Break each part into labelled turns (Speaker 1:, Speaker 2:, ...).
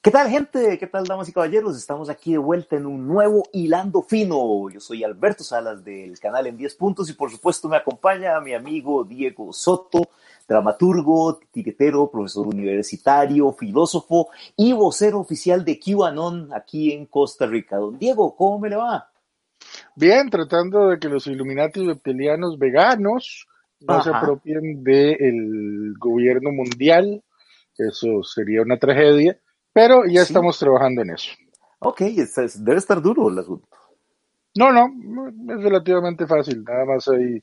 Speaker 1: ¿Qué tal gente? ¿Qué tal damas y caballeros? Estamos aquí de vuelta en un nuevo Hilando Fino. Yo soy Alberto Salas del canal En 10 Puntos y por supuesto me acompaña mi amigo Diego Soto, dramaturgo, tiquetero, profesor universitario, filósofo y vocero oficial de QAnon aquí en Costa Rica. Don Diego, ¿cómo me le va?
Speaker 2: Bien, tratando de que los Illuminati reptilianos veganos no se apropien del gobierno mundial. Eso sería una tragedia, pero ya
Speaker 1: Sí.
Speaker 2: estamos trabajando en eso.
Speaker 1: Ok, es- es- debe estar duro el asunto.
Speaker 2: No, no, es relativamente fácil. Nada más hay,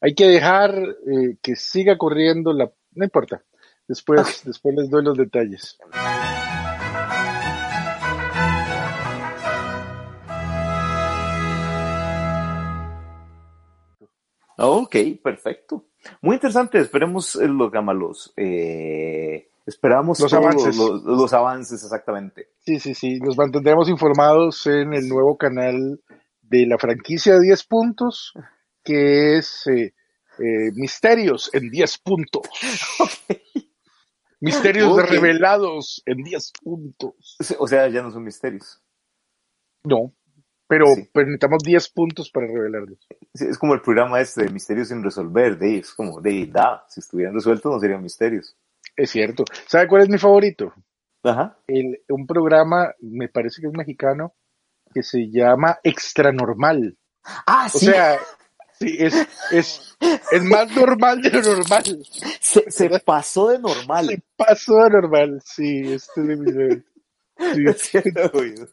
Speaker 2: hay que dejar eh, que siga corriendo la... No importa. Después, después les doy los detalles.
Speaker 1: Ok, perfecto. Muy interesante. Esperemos eh, los gamalos. Eh, esperamos
Speaker 2: Los avances.
Speaker 1: Los, los avances, exactamente.
Speaker 2: Sí, sí, sí. Los mantendremos informados en el nuevo canal de la franquicia de 10 puntos, que es eh, eh, Misterios en 10 puntos. Misterios revelados en 10 puntos.
Speaker 1: O sea, ya no son misterios.
Speaker 2: No, pero,
Speaker 1: Sí.
Speaker 2: pero necesitamos 10 puntos para revelarlos.
Speaker 1: Sí, Es como el programa este de Misterios sin resolver. De, es como de da. Si estuvieran resueltos no serían misterios.
Speaker 2: Es cierto. ¿Sabe cuál es mi favorito?
Speaker 1: Ajá.
Speaker 2: El- un programa, me parece que es mexicano, que se llama Extra Normal.
Speaker 1: Ah,
Speaker 2: O
Speaker 1: sí.
Speaker 2: sea, sí, es, es, es más normal de lo normal.
Speaker 1: se, se pasó de normal.
Speaker 2: Se pasó de normal, sí, este es de.
Speaker 1: Es cierto, oído.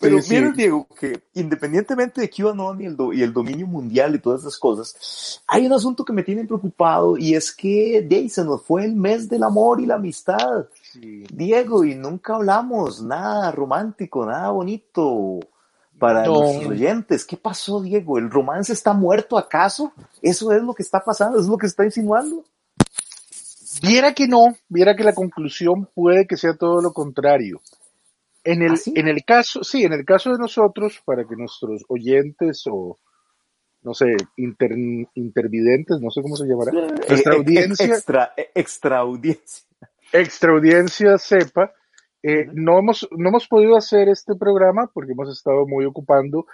Speaker 1: Pero
Speaker 2: Sí, sí.
Speaker 1: mira, Diego, que independientemente de QAnon y el, do- y el dominio mundial y todas esas cosas, hay un asunto que me tiene preocupado y es que de ahí se nos fue el mes del amor y la amistad.
Speaker 2: Sí.
Speaker 1: Diego, y nunca hablamos nada romántico, nada bonito para
Speaker 2: No.
Speaker 1: nuestros oyentes. ¿Qué pasó, Diego? ¿El romance está muerto acaso? ¿Eso es lo que está pasando? ¿Eso es lo que está insinuando?
Speaker 2: Viera que no, viera que la conclusión puede que sea todo lo contrario. En el,
Speaker 1: ¿Ah,
Speaker 2: en el caso, sí, en el caso de nosotros, para que nuestros oyentes o, no sé, inter, intervidentes, no sé cómo se llamará, nuestra
Speaker 1: Eh, eh,
Speaker 2: audiencia,
Speaker 1: Extra, eh, extra audiencia.
Speaker 2: extra audiencia sepa, eh, no hemos, no hemos podido hacer este programa porque hemos estado muy ocupando,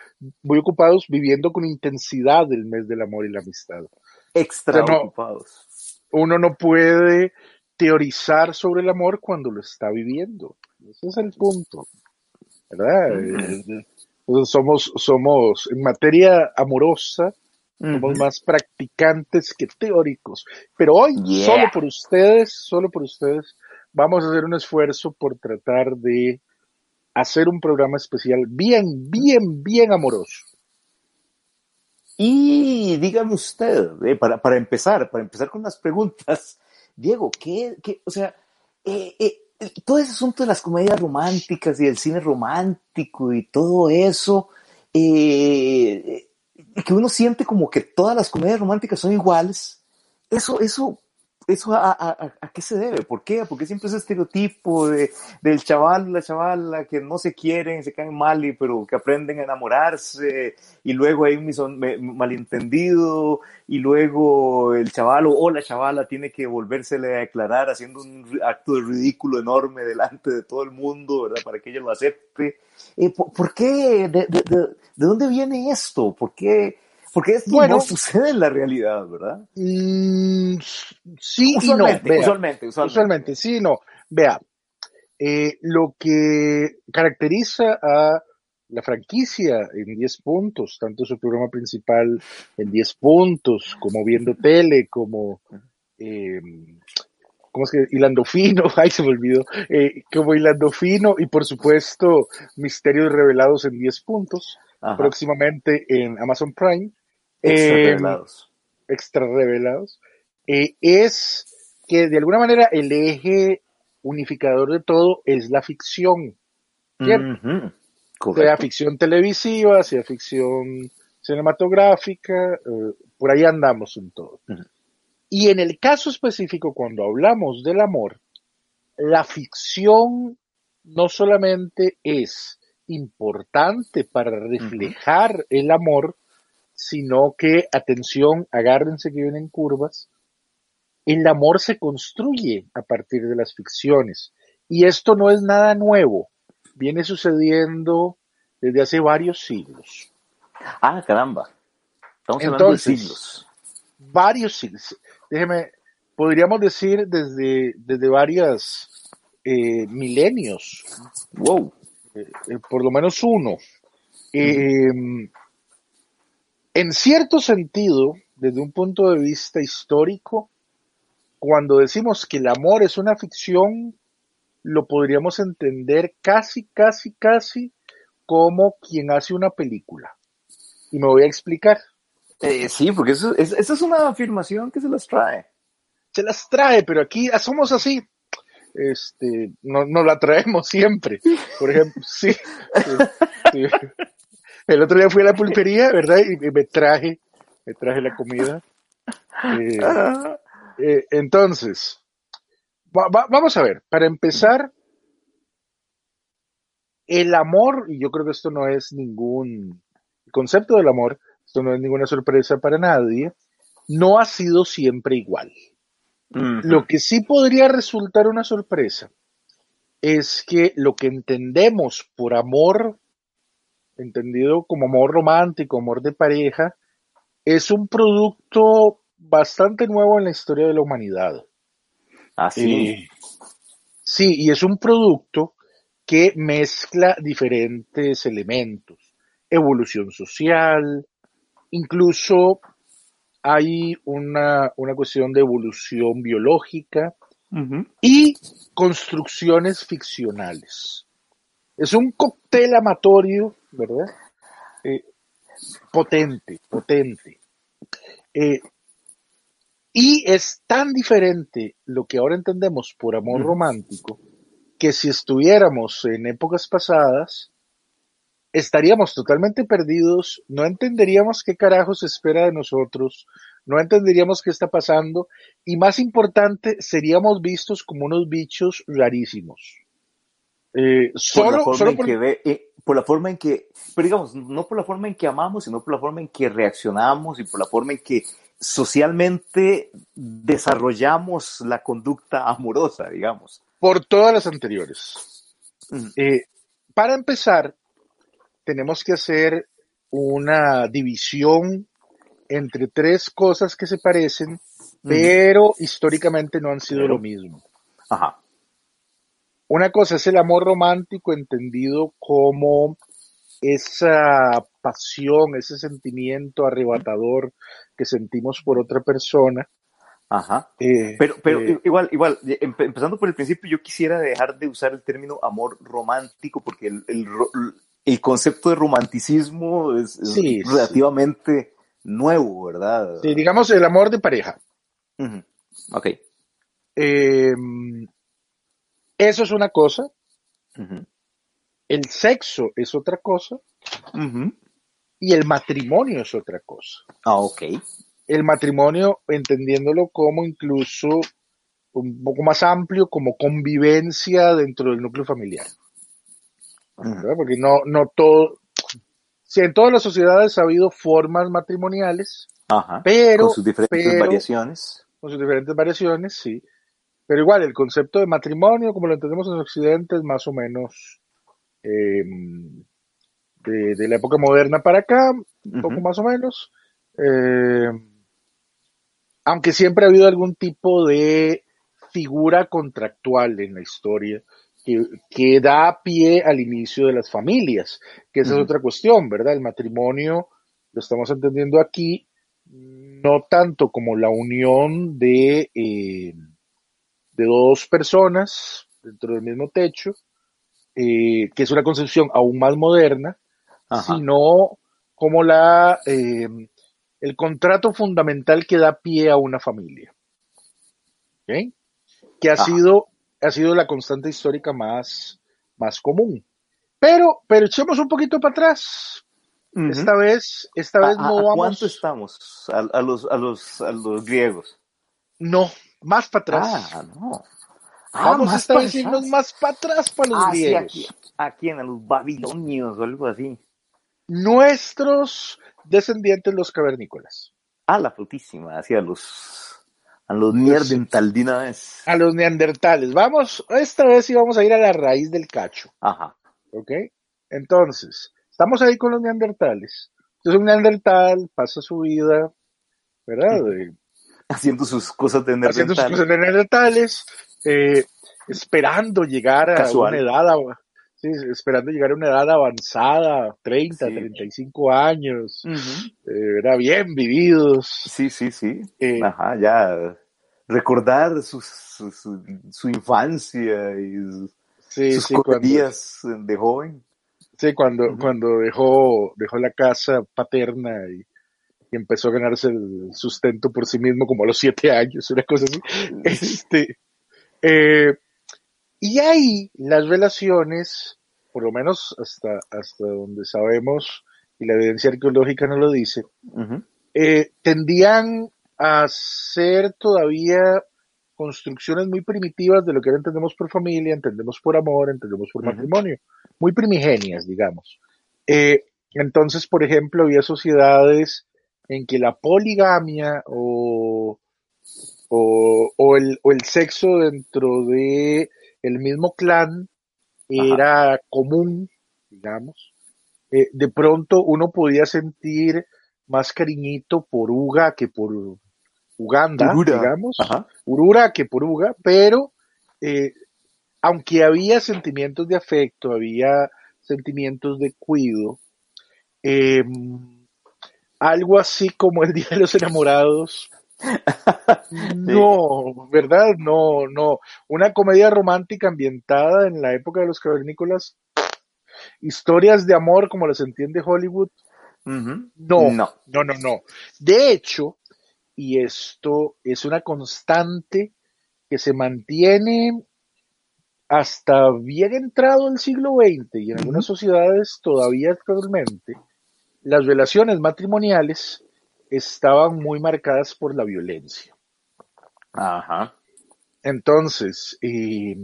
Speaker 2: muy ocupados viviendo con intensidad el mes del amor y la amistad.
Speaker 1: Extra
Speaker 2: O sea, no.
Speaker 1: ocupados.
Speaker 2: Uno no puede teorizar sobre el amor cuando lo está viviendo. Ese es el punto. ¿Verdad? Eh, Entonces somos, somos, en materia amorosa, somos más practicantes que teóricos. Pero hoy,
Speaker 1: Yeah.
Speaker 2: solo por ustedes, solo por ustedes, vamos a hacer un esfuerzo por tratar de hacer un programa especial bien, bien, bien amoroso.
Speaker 1: Y dígame usted, eh, para, para empezar, para empezar con las preguntas, Diego, ¿qué, qué o sea, eh, eh, eh, todo ese asunto de las comedias románticas y el cine romántico y todo eso, eh, que uno siente como que todas las comedias románticas son iguales, eso, eso, eso a, a- a- qué se debe? ¿Por qué? Porque siempre ese estereotipo de, del chaval, la chavala que no se quieren, se caen mal, y, pero que aprenden a enamorarse, y luego hay un malentendido, y luego el chaval o, la chavala tiene que volvérsele a declarar haciendo un acto de ridículo enorme delante de todo el mundo, ¿verdad? Para que ella lo acepte. Eh, ¿por, qué? ¿De, de, de, de dónde viene esto? ¿Por qué? Porque esto
Speaker 2: Bueno.
Speaker 1: no sucede en la realidad, ¿verdad?
Speaker 2: Mm, sí y no.
Speaker 1: Usualmente,
Speaker 2: vea.
Speaker 1: usualmente, usualmente.
Speaker 2: Usualmente, sí, y no. Vea, eh, lo que caracteriza a la franquicia en 10 puntos, tanto su programa principal en 10 puntos, como viendo tele, como, eh, ¿cómo es que? Hilando fino, ay, se me olvidó, eh, como hilando fino y por supuesto misterios revelados en 10 puntos,
Speaker 1: Ajá.
Speaker 2: próximamente en Amazon Prime.
Speaker 1: Extra
Speaker 2: Eh,
Speaker 1: revelados.
Speaker 2: extra revelados, eh, es que de alguna manera el eje unificador de todo es la ficción. ¿cierto?
Speaker 1: Ujú,
Speaker 2: Sea ficción televisiva, sea ficción cinematográfica, eh, por ahí andamos en todo. Y en el caso específico, cuando hablamos del amor, la ficción no solamente es importante para reflejar el amor, sino que, atención, agárrense que vienen curvas, el amor se construye a partir de las ficciones. Y esto no es nada nuevo, viene sucediendo desde hace varios siglos.
Speaker 1: Ah, caramba. Estamos hablando de
Speaker 2: Entonces,
Speaker 1: siglos.
Speaker 2: varios siglos. Déjeme, podríamos decir desde, desde varias eh, milenios,
Speaker 1: Wow.
Speaker 2: eh, por lo menos uno. Eh, en cierto sentido, desde un punto de vista histórico, cuando decimos que el amor es una ficción, lo podríamos entender casi, casi, casi como quien hace una película. Y me voy a explicar.
Speaker 1: Eh, sí, porque eso, es, esa es una afirmación que se las trae.
Speaker 2: se las trae, pero aquí ah, somos así. Este, no, no la traemos siempre. Por ejemplo, sí, sí, sí. El otro día fui a la pulpería, ¿verdad? Y me traje, me traje la comida. Eh,
Speaker 1: Ah,
Speaker 2: eh, entonces, va- va- vamos a ver, para empezar, el amor, y yo creo que esto no es ningún el concepto del amor, esto no es ninguna sorpresa para nadie, no ha sido siempre igual. Lo que sí podría resultar una sorpresa es que lo que entendemos por amor, entendido como amor romántico, amor de pareja, es un producto bastante nuevo en la historia de la humanidad.
Speaker 1: Así.
Speaker 2: Eh, sí, y es un producto que mezcla diferentes elementos, evolución social, incluso hay una, una cuestión de evolución biológica y construcciones ficcionales. Es un cóctel amatorio, ¿verdad? Eh, potente, potente. Eh, y es tan diferente lo que ahora entendemos por amor
Speaker 1: Ujú.
Speaker 2: romántico que si estuviéramos en épocas pasadas, estaríamos totalmente perdidos, no entenderíamos qué carajos espera de nosotros, no entenderíamos qué está pasando y más importante, seríamos vistos como unos bichos rarísimos. Eh,
Speaker 1: Por la
Speaker 2: solo,
Speaker 1: forma
Speaker 2: solo
Speaker 1: en que ve, eh, por la forma en que, pero digamos, no por la forma en que amamos, sino por la forma en que reaccionamos y por la forma en que socialmente desarrollamos la conducta amorosa, digamos.
Speaker 2: por todas las anteriores.
Speaker 1: Ujú.
Speaker 2: Eh, para empezar, tenemos que hacer una división entre tres cosas que se parecen, pero históricamente no han sido
Speaker 1: Pero-
Speaker 2: lo mismo.
Speaker 1: Ajá.
Speaker 2: Una cosa es el amor romántico entendido como esa pasión, ese sentimiento arrebatador que sentimos por otra persona.
Speaker 1: Ajá.
Speaker 2: Eh,
Speaker 1: Pero, pero
Speaker 2: eh,
Speaker 1: igual, igual, empe- empezando por el principio, yo quisiera dejar de usar el término amor romántico porque el, el, concepto de romanticismo es, es
Speaker 2: Sí, sí.
Speaker 1: relativamente nuevo, ¿verdad?
Speaker 2: sí, digamos el amor de pareja.
Speaker 1: Ujú. Ok.
Speaker 2: Eh, eso es una cosa. El sexo es otra cosa y el matrimonio es otra cosa.
Speaker 1: Ah, ok.
Speaker 2: El matrimonio, entendiéndolo como incluso un poco más amplio, como convivencia dentro del núcleo familiar. Porque no, no todo, si en todas las sociedades ha habido formas matrimoniales,
Speaker 1: Ajá.
Speaker 2: pero,
Speaker 1: Con sus diferentes
Speaker 2: pero-
Speaker 1: variaciones.
Speaker 2: con sus diferentes variaciones, sí. Pero igual, el concepto de matrimonio, como lo entendemos en Occidente, es más o menos eh, de, de la época moderna para acá, un poco más o menos. Eh, aunque siempre ha habido algún tipo de figura contractual en la historia que, que da pie al inicio de las familias, que esa es otra cuestión, ¿verdad? El matrimonio, lo estamos entendiendo aquí, no tanto como la unión de, eh, de dos personas dentro del mismo techo, eh, que es una concepción aún más moderna,
Speaker 1: Ajá.
Speaker 2: sino como la, eh, el contrato fundamental que da pie a una familia. ¿Ok? Que ha
Speaker 1: Ajá.
Speaker 2: sido ha sido la constante histórica más, más común. Pero, pero echemos un poquito para atrás. Esta vez, esta vez no
Speaker 1: ¿A,
Speaker 2: vamos.
Speaker 1: ¿Cuánto estamos? A, los, a, los, a los griegos.
Speaker 2: No, más para atrás.
Speaker 1: Ah, no.
Speaker 2: Ah, vamos esta vez irnos más para atrás para los
Speaker 1: ah,
Speaker 2: griegos.
Speaker 1: Sí, aquí, aquí en los babilonios o algo así.
Speaker 2: Nuestros descendientes, los cavernícolas.
Speaker 1: Ah, la frutísima, hacia los a los neandertal de una vez.
Speaker 2: A los neandertales. Vamos, esta vez sí vamos a ir a la raíz del cacho.
Speaker 1: Ajá.
Speaker 2: ¿Ok? Entonces, estamos ahí con los neandertales. Entonces un neandertal pasa su vida, ¿verdad?
Speaker 1: Haciendo sus cosas de neandertales.
Speaker 2: Haciendo sus cosas de neandertales, eh, esperando llegar a
Speaker 1: Casual.
Speaker 2: una edad, sí, esperando llegar a una edad avanzada, 30,
Speaker 1: Sí.
Speaker 2: 35 años,
Speaker 1: Ujú.
Speaker 2: eh, era bien vividos.
Speaker 1: Sí, sí, sí.
Speaker 2: Eh,
Speaker 1: Ajá, ya recordar su, su, su, su infancia y sus,
Speaker 2: sí,
Speaker 1: sus
Speaker 2: sí, cuando,
Speaker 1: de joven.
Speaker 2: sí, cuando,
Speaker 1: Ujú.
Speaker 2: cuando dejó, dejó la casa paterna y, y empezó a ganarse el sustento por sí mismo como a los siete años, una cosa así. Este, eh, y ahí las relaciones, por lo menos hasta, hasta donde sabemos, y la evidencia arqueológica nos lo dice,
Speaker 1: Ujú.
Speaker 2: eh, tendían a ser todavía construcciones muy primitivas de lo que ahora entendemos por familia, entendemos por amor, entendemos por matrimonio, muy primigenias, digamos. Eh, entonces, por ejemplo, había sociedades en que la poligamia o, o, o el, o el sexo dentro de el mismo clan era común, digamos. Eh, de pronto uno podía sentir más cariñito por Uga que por Uganda,
Speaker 1: Urura.
Speaker 2: digamos.
Speaker 1: Ajá.
Speaker 2: Urura que por Uga, pero eh, aunque había sentimientos de afecto, había sentimientos de cuido, eh, algo así como el Día de los Enamorados. No, ¿verdad? No, no. Una comedia romántica ambientada en la época de los cavernícolas. Historias de amor como las entiende Hollywood. No,
Speaker 1: No.
Speaker 2: no, no, no. De hecho, y esto es una constante que se mantiene hasta bien entrado el siglo XX y en algunas sociedades todavía actualmente, las relaciones matrimoniales estaban muy marcadas por la violencia.
Speaker 1: Ajá.
Speaker 2: Entonces, eh,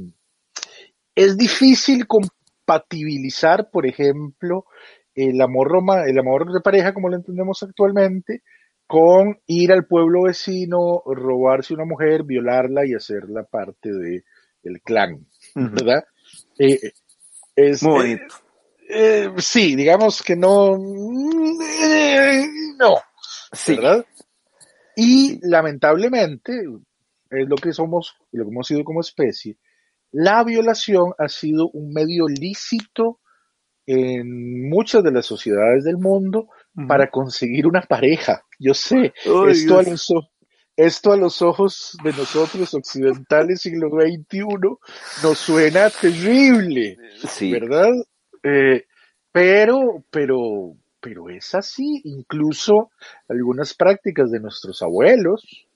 Speaker 2: es difícil compatibilizar, por ejemplo, el amor roma, el amor de pareja como lo entendemos actualmente, con ir al pueblo vecino, robarse una mujer, violarla y hacerla parte de el clan. ¿verdad? Eh, es,
Speaker 1: Muy
Speaker 2: eh,
Speaker 1: bonito.
Speaker 2: Eh, sí, digamos que no, eh, no,
Speaker 1: Sí.
Speaker 2: ¿verdad? Y lamentablemente, es lo que somos, lo que hemos sido como especie, la violación ha sido un medio lícito en muchas de las sociedades del mundo para conseguir una pareja. Yo sé, esto a, los, esto a los ojos de nosotros occidentales siglo XXI nos suena terrible.
Speaker 1: Sí.
Speaker 2: ¿verdad? Eh, pero, pero, pero es así. Incluso algunas prácticas de nuestros abuelos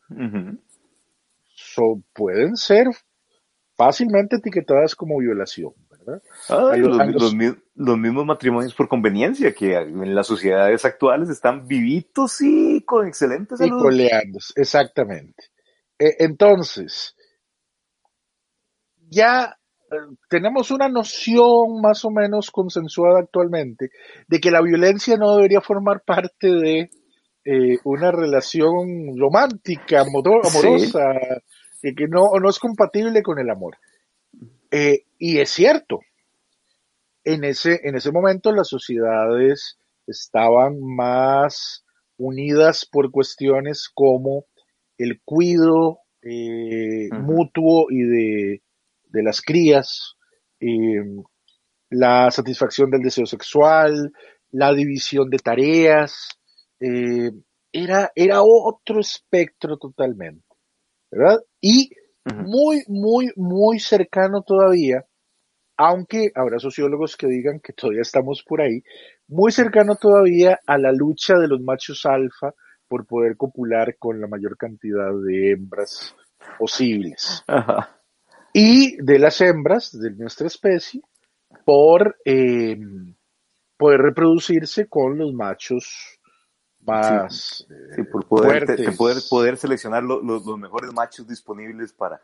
Speaker 2: so- pueden ser fácilmente etiquetadas como violación, los-
Speaker 1: mismos matrimonios por conveniencia que en las sociedades actuales están vivitos y con excelente
Speaker 2: Y
Speaker 1: salud.
Speaker 2: exactamente. Eh, entonces, ya tenemos una noción más o menos consensuada actualmente de que la violencia no debería formar parte de eh, una relación romántica, amoro-
Speaker 1: Sí.
Speaker 2: amorosa, que, que no, no es compatible con el amor. Eh, y es cierto, en ese, en ese momento las sociedades estaban más unidas por cuestiones como el cuido eh, mutuo y de, de las crías, eh, la satisfacción del deseo sexual, la división de tareas, eh, era, era otro espectro totalmente, ¿verdad? Y muy, muy, muy cercano todavía, aunque habrá sociólogos que digan que todavía estamos por ahí, muy cercano todavía a la lucha de los machos alfa por poder copular con la mayor cantidad de hembras posibles.
Speaker 1: Ajá.
Speaker 2: Y de las hembras de nuestra especie por eh, poder reproducirse con los machos más
Speaker 1: sí, por poder,
Speaker 2: fuertes.
Speaker 1: poder, poder seleccionar lo- lo- los mejores machos disponibles para...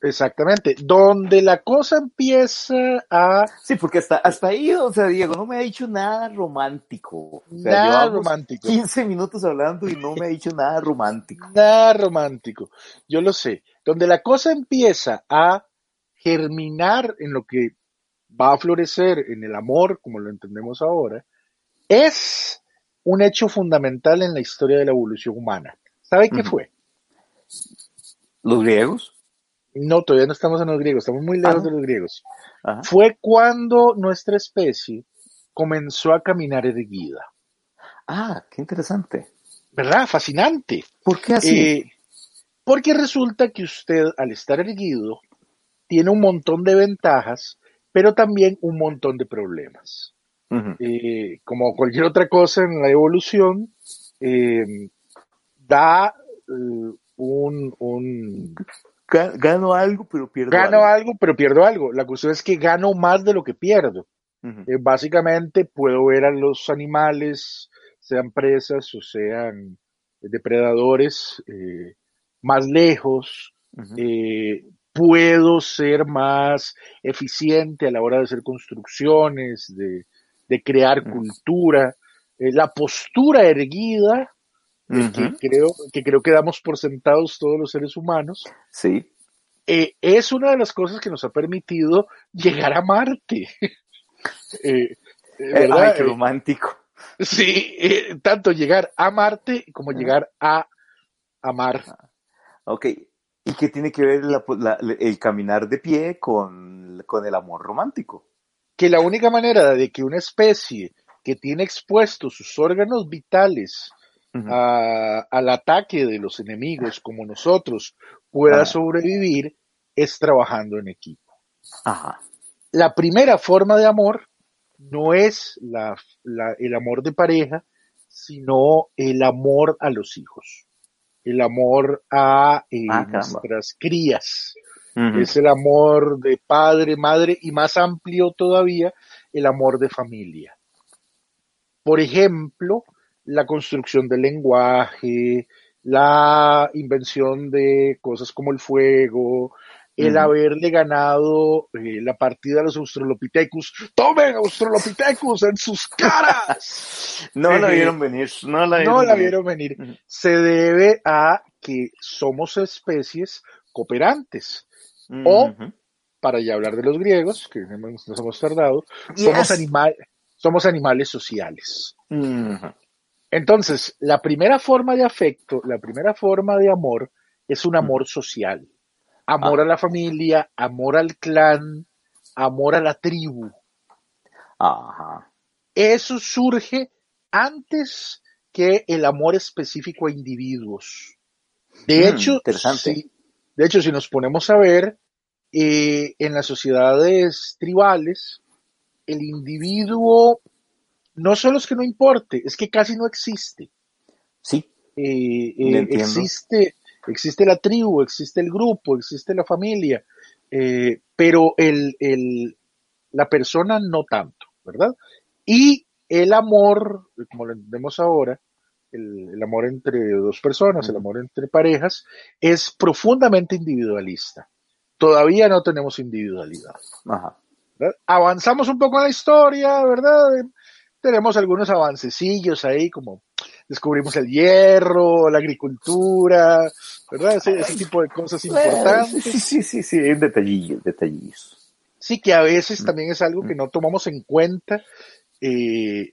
Speaker 2: Exactamente, donde la cosa empieza a
Speaker 1: Sí, porque hasta, hasta ahí, o sea, Diego, no me ha dicho nada romántico. O sea,
Speaker 2: nada romántico.
Speaker 1: 15 minutos hablando y no me ha dicho nada romántico.
Speaker 2: Nada romántico, yo lo sé. Donde la cosa empieza a germinar en lo que va a florecer en el amor, como lo entendemos ahora, es un hecho fundamental en la historia de la evolución humana. ¿Sabe qué fue?
Speaker 1: ¿Los griegos?
Speaker 2: No, todavía no estamos en los griegos, estamos muy lejos
Speaker 1: Ah.
Speaker 2: de los griegos.
Speaker 1: Ajá.
Speaker 2: Fue cuando nuestra especie comenzó a caminar erguida.
Speaker 1: Ah, qué interesante.
Speaker 2: ¿Verdad? Fascinante.
Speaker 1: ¿Por qué así?
Speaker 2: Eh, porque resulta que usted, al estar erguido, tiene un montón de ventajas, pero también un montón de problemas. Eh, como cualquier otra cosa en la evolución, eh, da eh, un, un-
Speaker 1: Ga- Gano algo, pero pierdo
Speaker 2: Gano
Speaker 1: algo.
Speaker 2: algo, pero pierdo algo. La cuestión es que gano más de lo que pierdo. Eh, básicamente puedo ver a los animales, sean presas o sean depredadores, eh, más lejos. Eh, puedo ser más eficiente a la hora de hacer construcciones, de, de crear cultura. Eh, la postura erguida, que, creo, que creo que damos por sentados todos los seres humanos,
Speaker 1: Sí.
Speaker 2: eh, es una de las cosas que nos ha permitido llegar a Marte. Eh, ¿verdad?
Speaker 1: ay, qué romántico.
Speaker 2: sí, tanto llegar a Marte como llegar a amar.
Speaker 1: Ok. ¿Y qué tiene que ver la- la- el caminar de pie con, con el amor romántico?
Speaker 2: Que la única manera de que una especie que tiene expuestos sus órganos vitales a- al ataque de los enemigos como nosotros pueda sobrevivir es trabajando en equipo.
Speaker 1: Ajá.
Speaker 2: La primera forma de amor no es la- la- el amor de pareja, sino el amor a los hijos, el amor a eh,
Speaker 1: Ah,
Speaker 2: nuestras crías. Es el amor de padre, madre y más amplio todavía, el amor de familia. Por ejemplo, la construcción del lenguaje, la invención de cosas como el fuego, el haberle ganado eh, la partida a los Australopithecus. ¡Tomen Australopithecus en sus caras!
Speaker 1: No la
Speaker 2: Eh,
Speaker 1: vieron venir. No la vieron
Speaker 2: no la
Speaker 1: venir.
Speaker 2: vieron venir.
Speaker 1: Ujú.
Speaker 2: Se debe a que somos especies cooperantes. O, para ya hablar de los griegos, que nos hemos tardado,
Speaker 1: Yes.
Speaker 2: somos, animal, somos animales sociales. Entonces, la primera forma de afecto, la primera forma de amor es un amor social. Amor
Speaker 1: Ah.
Speaker 2: a la familia, amor al clan, amor a la tribu.
Speaker 1: Ajá.
Speaker 2: Eso surge antes que el amor específico a individuos. De
Speaker 1: Mm,
Speaker 2: hecho,
Speaker 1: interesante.
Speaker 2: si, de hecho, si nos ponemos a ver, eh, en las sociedades tribales, el individuo no solo es que no importe, es que casi no existe.
Speaker 1: Sí.
Speaker 2: Eh, eh, existe, existe la tribu, existe el grupo, existe la familia, eh, pero el, el- la persona no tanto, ¿verdad? Y el amor, como lo entendemos ahora, el, el amor entre dos personas, el amor entre parejas, es profundamente individualista. Todavía no tenemos individualidad.
Speaker 1: Ajá.
Speaker 2: Avanzamos un poco en la historia, ¿verdad? Tenemos algunos avancecillos ahí, como descubrimos el hierro, la agricultura, ¿verdad? Ese, ese tipo de cosas importantes.
Speaker 1: Sí, sí, sí, sí, en detallillos, detallillos.
Speaker 2: Sí, que a veces también es algo que no tomamos en cuenta. Eh,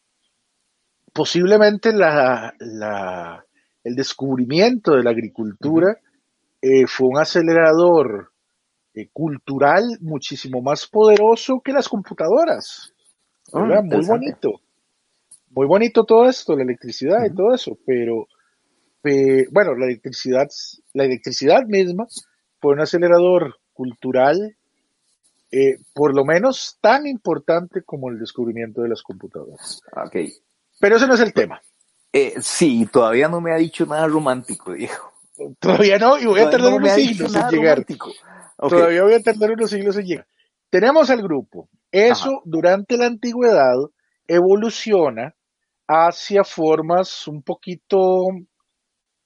Speaker 2: posiblemente la, la- el descubrimiento de la agricultura eh, fue un acelerador eh, cultural muchísimo más poderoso que las computadoras. ¿verdad? Muy bonito. Muy bonito todo esto, la electricidad y todo eso, pero, pe- bueno, la electricidad, la electricidad misma fue un acelerador cultural, eh, por lo menos tan importante como el descubrimiento de las computadoras.
Speaker 1: Ok.
Speaker 2: Pero ese no es el tema.
Speaker 1: Eh, sí, todavía no me ha dicho nada romántico, Diego.
Speaker 2: Todavía no, y voy a tardar
Speaker 1: no
Speaker 2: unos siglos en llegar. Todavía voy a tardar unos siglos en llegar. Tenemos el grupo. Eso durante la antigüedad evoluciona hacia formas un poquito, un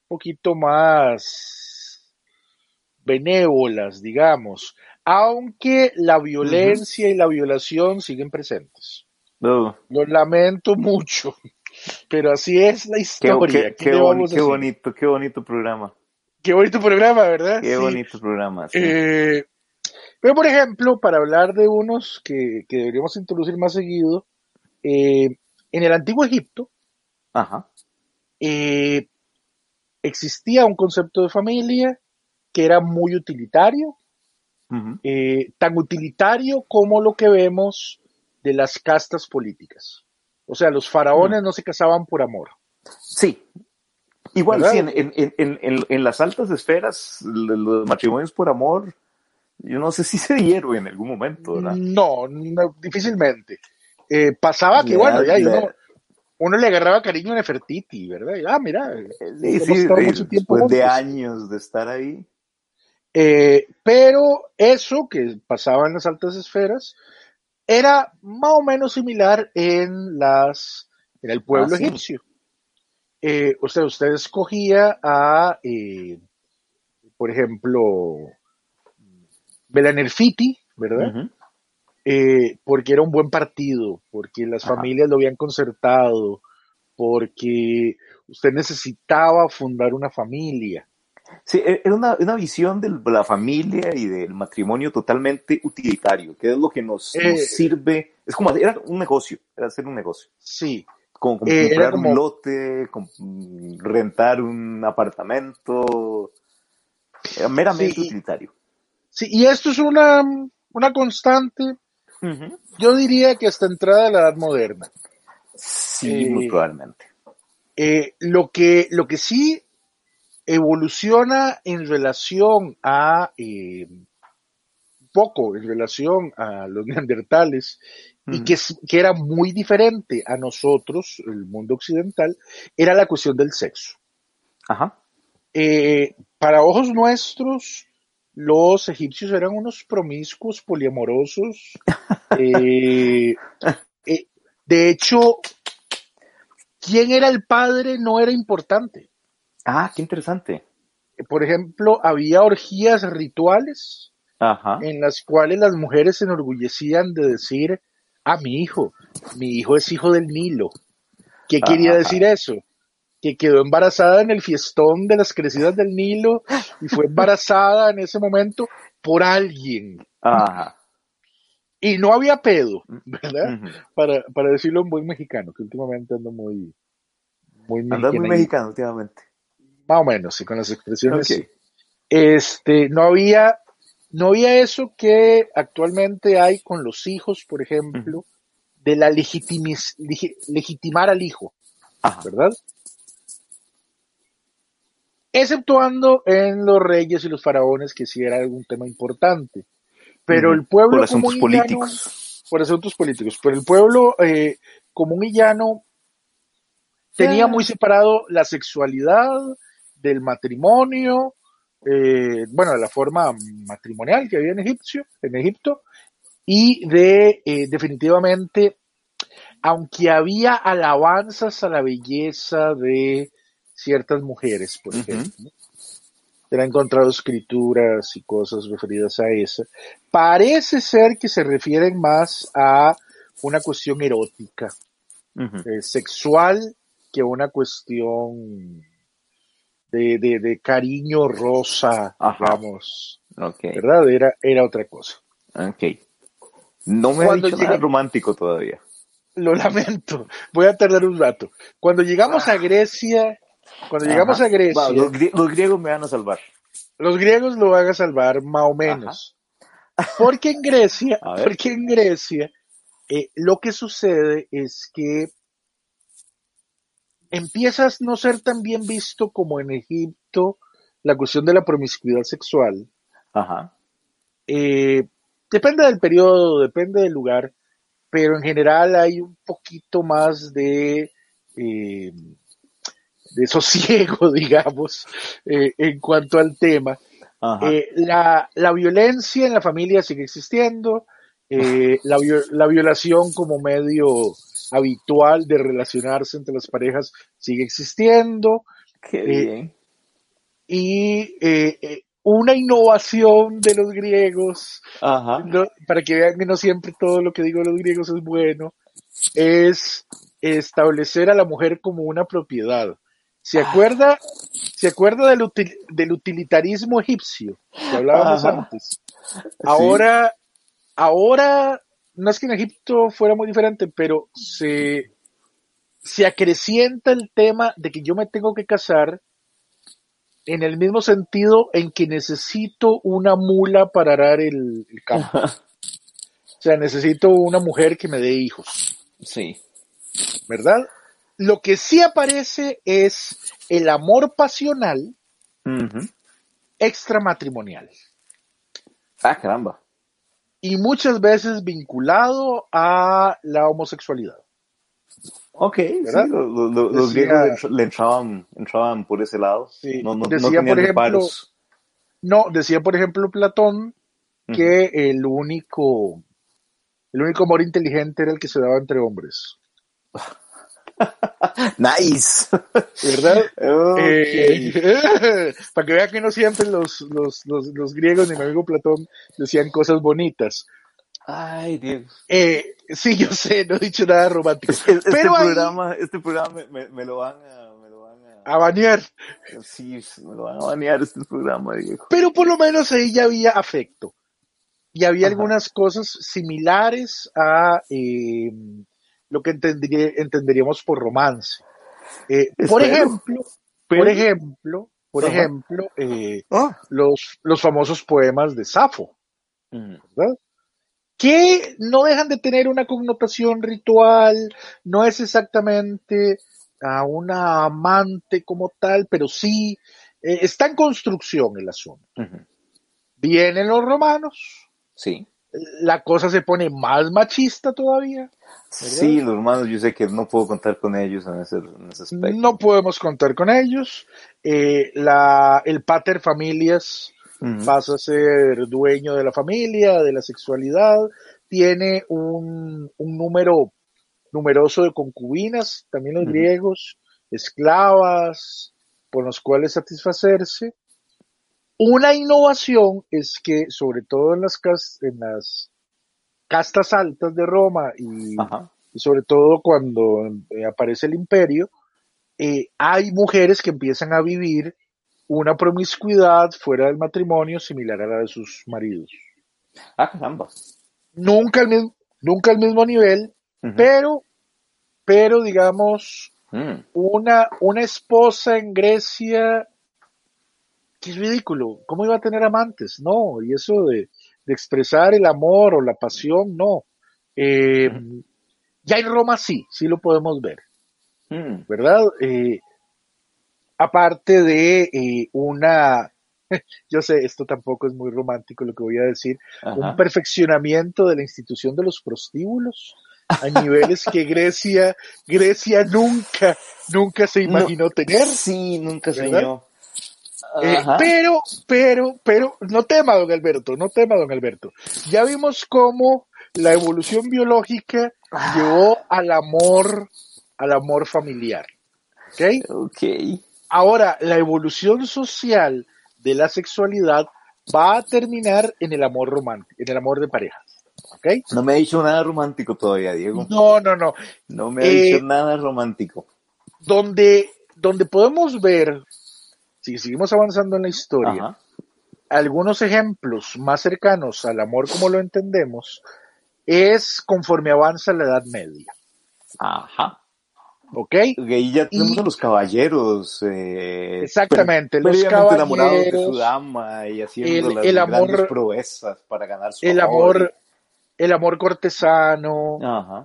Speaker 2: poquito más benévolas, digamos, aunque la violencia y la violación siguen presentes. Lo lamento mucho, pero así es la historia.
Speaker 1: Qué, bonito, qué bonito programa.
Speaker 2: Qué bonito programa, ¿verdad?
Speaker 1: Qué bonito programa.
Speaker 2: Eh, pero, por ejemplo, para hablar de unos que, deberíamos introducir más seguido, eh, en el antiguo Egipto eh, existía un concepto de familia que era muy utilitario, tan utilitario como lo que vemos de las castas políticas. O sea, los faraones mm. no se casaban por amor.
Speaker 1: Sí. Igual, sí, en, las altas esferas, los matrimonios por amor, yo no sé si se dieron en algún momento, ¿verdad?
Speaker 2: No, difícilmente. Eh, pasaba que, bueno, ya uno, le agarraba cariño a Nefertiti, ¿verdad? ah, mira,
Speaker 1: sí, sí, mucho tiempo después de años de estar ahí.
Speaker 2: Eh, pero eso que pasaba en las altas esferas, era más o menos similar en las en el pueblo ah, egipcio. Eh, o sea, usted escogía a, eh, por ejemplo, Belanerfiti, ¿verdad? Eh, porque era un buen partido, porque las familias lo habían concertado, porque usted necesitaba fundar una familia.
Speaker 1: Sí, e-, era una, una, visión de la familia y del matrimonio totalmente utilitario, que es lo que nos, eh, sirve. Es como, era un negocio, era hacer un negocio.
Speaker 2: Sí.
Speaker 1: Como, eh, comprar un lote, rentar un apartamento. Era meramente utilitario.
Speaker 2: Sí, y esto es una, una constante, yo diría que hasta entrada de la edad moderna.
Speaker 1: Sí, muy eh, probablemente.
Speaker 2: lo, que, lo que sí evoluciona en relación a eh, poco en relación a los neandertales y que, que, era muy diferente a nosotros, el mundo occidental, era la cuestión del sexo.
Speaker 1: Ajá.
Speaker 2: Eh, para ojos nuestros, los egipcios eran unos promiscuos, poliamorosos. Eh, de hecho, quién era el padre no era importante.
Speaker 1: Ah, qué interesante.
Speaker 2: Por ejemplo, había orgías rituales en las cuales las mujeres se enorgullecían de decir, ah, mi hijo, mi hijo es hijo del Nilo. ¿Qué quería decir eso? Que quedó embarazada en el fiestón de las crecidas del Nilo y fue embarazada en ese momento por alguien.
Speaker 1: Ajá.
Speaker 2: Y no había pedo, ¿verdad? para, para decirlo en buen mexicano, que últimamente ando muy,
Speaker 1: muy mexicano. muy mexicano últimamente
Speaker 2: más o menos, y con las expresiones. Este, no había, no había eso que actualmente hay con los hijos, por ejemplo, de la legitimar al hijo, ¿verdad? Exceptuando en los reyes y los faraones, que sí era algún tema importante. Pero el pueblo.
Speaker 1: Por asuntos políticos.
Speaker 2: por asuntos políticos. Pero el pueblo eh, común y llano tenía muy separado la sexualidad del matrimonio, eh, bueno, de la forma matrimonial que había en, Egipcio, en Egipto, y de eh, definitivamente, aunque había alabanzas a la belleza de ciertas mujeres, por ejemplo, se han encontrado escrituras y cosas referidas a eso, parece ser que se refieren más a una cuestión erótica, eh, sexual, que una cuestión de, de, cariño rosa, vamos. ¿Verdad? Era, era otra cosa.
Speaker 1: Ok. No me ha dicho nada romántico todavía.
Speaker 2: Lo lamento. Voy a tardar un rato. Cuando llegamos a Grecia, cuando llegamos a Grecia.
Speaker 1: los, griegos me van a salvar.
Speaker 2: Los griegos lo van a salvar, más o menos. Porque en Grecia, porque en Grecia, eh, lo que sucede es que empiezas a no ser tan bien visto como en Egipto la cuestión de la promiscuidad sexual.
Speaker 1: Ajá.
Speaker 2: Eh, depende del periodo, depende del lugar, pero en general hay un poquito más de, eh, de sosiego, digamos, eh, en cuanto al tema. Eh, la, la, violencia en la familia sigue existiendo, eh, la, la, violación como medio habitual de relacionarse entre las parejas sigue existiendo.
Speaker 1: Qué bien.
Speaker 2: y una innovación de los griegos, para que vean que no siempre todo lo que digo de los griegos es bueno, es establecer a la mujer como una propiedad. ¿Se ah. acuerda, ¿se acuerda del, del utilitarismo egipcio que hablábamos antes? Ahora, ahora, no es que en Egipto fuera muy diferente, pero se, se acrecienta el tema de que yo me tengo que casar en el mismo sentido en que necesito una mula para arar el, campo. o sea, necesito una mujer que me dé hijos.
Speaker 1: Sí.
Speaker 2: ¿Verdad? Lo que sí aparece es el amor pasional extramatrimonial.
Speaker 1: Ah, caramba.
Speaker 2: Y muchas veces vinculado a la homosexualidad.
Speaker 1: Ok, los griegos le entraban, entraban por ese lado. No, no, decía, por ejemplo,
Speaker 2: no, decía por ejemplo Platón que el único, el único amor inteligente era el que se daba entre hombres.
Speaker 1: nice.
Speaker 2: ¿Verdad? Eh, para que vean que no siempre los, los, los, los griegos ni mi amigo Platón decían cosas bonitas.
Speaker 1: Ay, Dios.
Speaker 2: Eh, sí, yo sé, no he dicho nada romántico. Este,
Speaker 1: pero programa, este programa me, lo van a, me lo van
Speaker 2: a... a banear.
Speaker 1: Sí, me lo van a banear este programa.
Speaker 2: Pero por lo menos ahí ya había afecto. Y había algunas cosas similares a eh, lo que entenderíamos por romance. Eh, por ejemplo, por ejemplo, por ejemplo, eh, ah. los, los famosos poemas de Safo. ¿verdad? que no dejan de tener una connotación ritual, no es exactamente a una amante como tal, pero sí eh, está en construcción el asunto. Vienen los romanos.
Speaker 1: Sí.
Speaker 2: La cosa se pone más machista todavía.
Speaker 1: Sí, los romanos, yo sé que no puedo contar con ellos en ese, aspecto.
Speaker 2: No podemos contar con ellos. Eh, la, el pater familias pasa a ser dueño de la familia, de la sexualidad, tiene un, número numeroso de concubinas, también los griegos, esclavas, por los cuales satisfacerse. Una innovación es que, sobre todo en las, en las castas altas de Roma y, sobre todo cuando eh, aparece el imperio, eh, hay mujeres que empiezan a vivir una promiscuidad fuera del matrimonio similar a la de sus maridos.
Speaker 1: Ah, caramba.
Speaker 2: Nunca al mismo, nunca al mismo nivel, pero, pero digamos, mm. una, una esposa en Grecia, que es ridículo, ¿cómo iba a tener amantes? No, y eso de, expresar el amor o la pasión, no. Eh, ya en Roma sí, sí lo podemos ver, mm. ¿verdad? Eh, aparte de eh, una, yo sé, esto tampoco es muy romántico lo que voy a decir, un perfeccionamiento de la institución de los prostíbulos a niveles que Grecia, Grecia nunca, nunca se imaginó tener.
Speaker 1: Sí, nunca soñó.
Speaker 2: Eh, pero, pero, pero, no tema, don Alberto, no tema, don Alberto. Ya vimos cómo la evolución biológica ah. llevó al amor, al amor familiar. ¿Ok?
Speaker 1: Ok.
Speaker 2: Ahora, la evolución social de la sexualidad va a terminar en el amor romántico, en el amor de pareja. ¿Ok?
Speaker 1: No me ha dicho nada romántico todavía, Diego.
Speaker 2: No, no, no.
Speaker 1: No me ha dicho eh, nada romántico.
Speaker 2: Donde, donde podemos ver, si seguimos avanzando en la historia, algunos ejemplos más cercanos al amor como lo entendemos, es conforme avanza la Edad Media.
Speaker 1: Ajá.
Speaker 2: ¿Ok?
Speaker 1: Y ya tenemos a los caballeros. Eh,
Speaker 2: exactamente, los caballeros.
Speaker 1: enamorados de su dama y haciendo las el amor, proezas para ganar su
Speaker 2: el amor. El amor cortesano,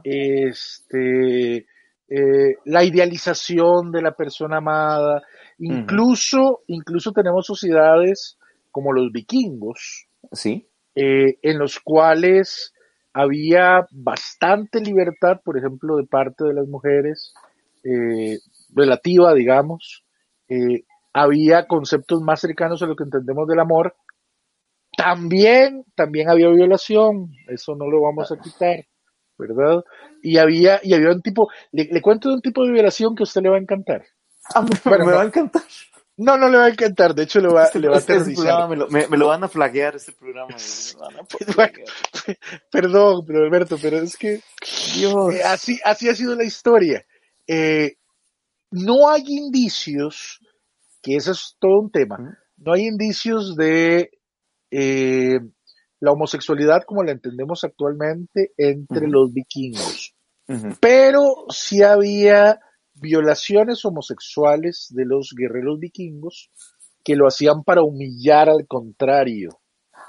Speaker 2: este, eh, la idealización de la persona amada. Incluso, incluso tenemos sociedades como los vikingos.
Speaker 1: Sí.
Speaker 2: Eh, en los cuales había bastante libertad, por ejemplo, de parte de las mujeres eh, relativa, digamos. Eh, había conceptos más cercanos a lo que entendemos del amor, También, también había violación, eso no lo vamos a quitar, ¿verdad? Y había, y había un tipo, le, le cuento de un tipo de violación que a usted le va a encantar.
Speaker 1: Ah,
Speaker 2: Bueno,
Speaker 1: me
Speaker 2: no.
Speaker 1: va a encantar.
Speaker 2: No, no le va a encantar, de hecho le va,
Speaker 1: Este,
Speaker 2: le va a
Speaker 1: este
Speaker 2: aterrorizar.
Speaker 1: programa me lo, me- me lo van a flaguear, este programa. van a flaguear.
Speaker 2: Perdón, pero Alberto, pero es que
Speaker 1: Dios.
Speaker 2: eh, así, así ha sido la historia. Eh, no hay indicios, que eso es todo un tema, no hay indicios de eh, la homosexualidad como la entendemos actualmente entre los vikingos, pero sí había violaciones homosexuales de los guerreros vikingos que lo hacían para humillar al contrario.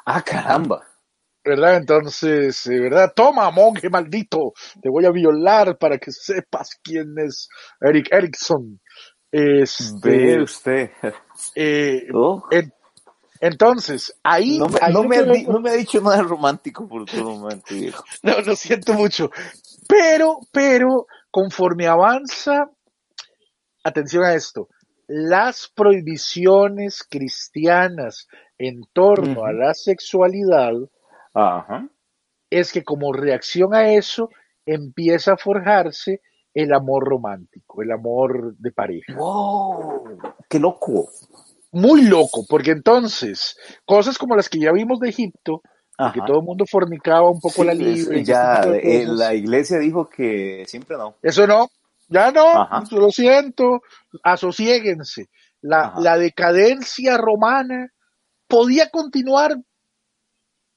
Speaker 1: Ah, caramba.
Speaker 2: ¿verdad? Entonces, eh, ¿verdad? Toma, monje maldito, te voy a violar para que sepas quién es Eric Erickson.
Speaker 1: Ve
Speaker 2: Este,
Speaker 1: usted.
Speaker 2: eh,
Speaker 1: Oh,
Speaker 2: en- entonces, ahí,
Speaker 1: no, me,
Speaker 2: ahí
Speaker 1: no me ha, di-
Speaker 2: vemos-
Speaker 1: no me ha dicho nada romántico por todo momento, viejo.
Speaker 2: no, lo siento mucho, pero, pero, conforme avanza, atención a esto, las prohibiciones cristianas en torno a la sexualidad es que como reacción a eso empieza a forjarse el amor romántico, el amor de pareja.
Speaker 1: Wow. Qué loco.
Speaker 2: Muy loco, porque entonces cosas como las que ya vimos de Egipto, que todo el mundo fornicaba un poco
Speaker 1: Sí,
Speaker 2: la libre,
Speaker 1: ya eh, la iglesia dijo que siempre no.
Speaker 2: eso no, ya no,
Speaker 1: Ajá.
Speaker 2: lo siento, asosiéguense. La, la decadencia romana podía continuar,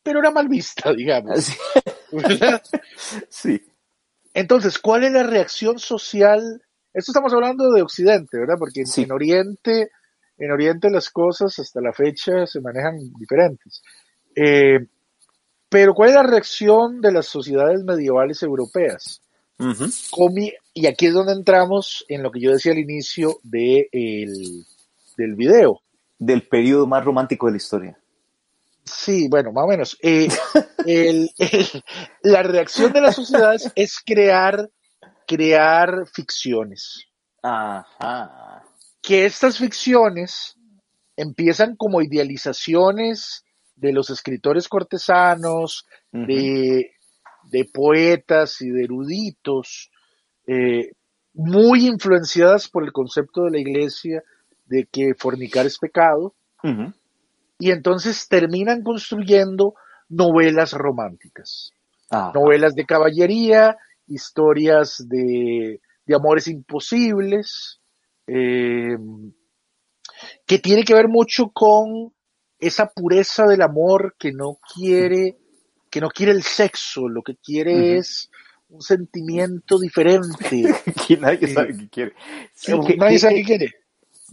Speaker 2: pero era mal vista, digamos.
Speaker 1: Sí.
Speaker 2: Entonces, ¿cuál es la reacción social? Esto estamos hablando de Occidente, ¿verdad? Porque
Speaker 1: Sí.
Speaker 2: en Oriente, en Oriente las cosas hasta la fecha se manejan diferentes. Eh, pero ¿cuál es la reacción de las sociedades medievales europeas? Comi- y aquí es donde entramos en lo que yo decía al inicio de el- del video.
Speaker 1: Del periodo más romántico de la historia.
Speaker 2: Sí, bueno, más o menos. Eh, el- el- la reacción de las sociedades es crear, crear ficciones.
Speaker 1: Ajá.
Speaker 2: que estas ficciones empiezan como idealizaciones de los escritores cortesanos, de, de poetas y de eruditos, eh, muy influenciadas por el concepto de la iglesia de que fornicar es pecado, y entonces terminan construyendo novelas románticas, novelas de caballería, historias de, de amores imposibles, eh, que tiene que ver mucho con esa pureza del amor que no quiere, que no quiere el sexo, lo que quiere
Speaker 1: Ujú.
Speaker 2: es un sentimiento diferente.
Speaker 1: Que nadie sabe qué quiere. Sí, que,
Speaker 2: Nadie
Speaker 1: que-
Speaker 2: sabe qué quiere.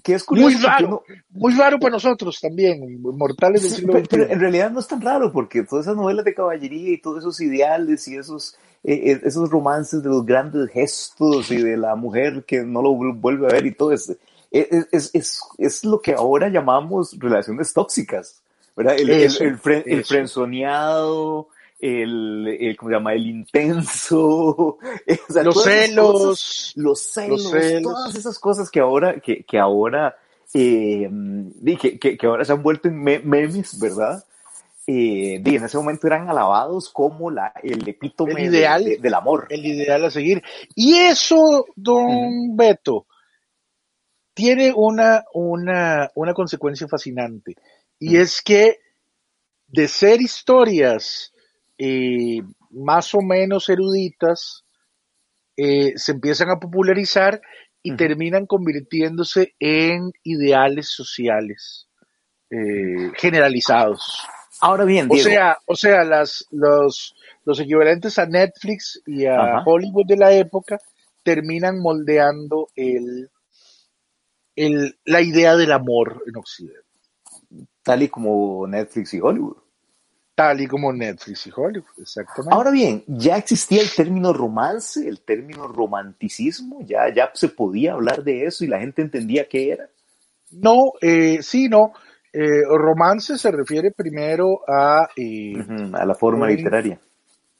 Speaker 1: que es curioso.
Speaker 2: Muy raro,
Speaker 1: uno-
Speaker 2: muy raro para nosotros también, mortales del
Speaker 1: Sí,
Speaker 2: siglo
Speaker 1: pero, pero en realidad no es tan raro porque todas esas novelas de caballería y todos esos ideales y esos, eh, eh, esos romances de los grandes gestos y de la mujer que no lo vu- vuelve a ver y todo es, es, es, es, es lo que ahora llamamos relaciones tóxicas, ¿verdad? El,
Speaker 2: Eso,
Speaker 1: el, fren- el frenzoneado, el, el, ¿cómo se llama? El intenso, o sea,
Speaker 2: Los celos,
Speaker 1: cosas, los celos,
Speaker 2: los celos.
Speaker 1: todas esas cosas que ahora, que, que ahora, eh, que, que, que ahora se han vuelto en me- memes, ¿verdad? Eh, en ese momento eran alabados como la, el epítome
Speaker 2: El
Speaker 1: de-
Speaker 2: ideal.
Speaker 1: de- del amor.
Speaker 2: el ideal a seguir. Y eso, don Beto, tiene una, una, una consecuencia fascinante. Y es que de ser historias eh, más o menos eruditas, eh, se empiezan a popularizar y terminan convirtiéndose en ideales sociales eh, generalizados.
Speaker 1: Ahora bien,
Speaker 2: O sea, o sea, las, los, los equivalentes a Netflix y a
Speaker 1: Ajá.
Speaker 2: Hollywood de la época terminan moldeando el, el, la idea del amor en Occidente,
Speaker 1: tal y como Netflix y Hollywood.
Speaker 2: tal y como Netflix y Hollywood, exactamente.
Speaker 1: Ahora bien, ya existía el término romance, el término romanticismo, ya, ya se podía hablar de eso y la gente entendía qué era.
Speaker 2: no, eh, sí, no. Eh, romance se refiere primero a, eh,
Speaker 1: a la forma
Speaker 2: un-
Speaker 1: literaria.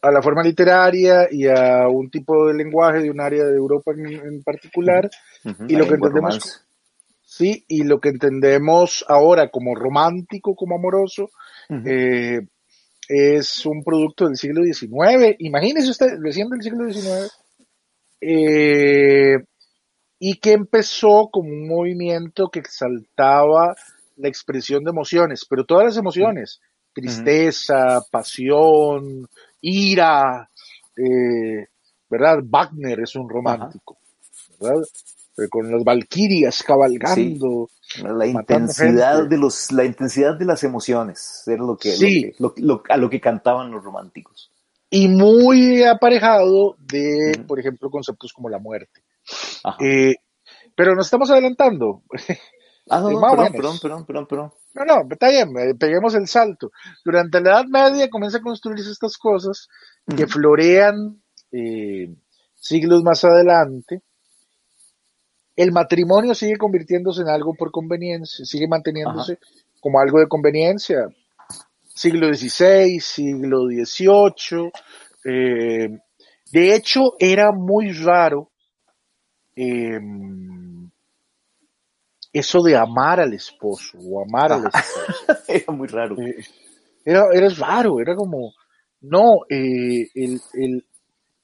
Speaker 2: a la forma literaria y a un tipo de lenguaje de un área de Europa en, en particular. Y lo que entendemos. Sí, y lo que entendemos ahora como romántico, como amoroso, eh, es un producto del siglo XIX. Imagínese usted, recién del siglo XIX. Eh, y que empezó como un movimiento que exaltaba la expresión de emociones, pero todas las emociones, tristeza, pasión, ira, eh, ¿verdad? Wagner es un romántico, ¿verdad? Eh, con las valquirias cabalgando.
Speaker 1: La intensidad de los, la intensidad de las emociones, era lo que, a lo que cantaban los románticos.
Speaker 2: Y muy aparejado de, por ejemplo, conceptos como la muerte. Eh, pero nos estamos adelantando.
Speaker 1: Ah, no, perdón, perdón, perdón, perdón,
Speaker 2: No, no, está bien, peguemos el salto. Durante la Edad Media comienza a construirse estas cosas que florean eh, siglos más adelante. El matrimonio sigue convirtiéndose en algo por conveniencia, sigue manteniéndose como algo de conveniencia. Siglo XVI, siglo XVIII. Eh, de hecho, era muy raro Em, eso de amar al esposo o amar a la esposa.
Speaker 1: era muy raro.
Speaker 2: Eh, era, era raro, era como, no, eh, el, el,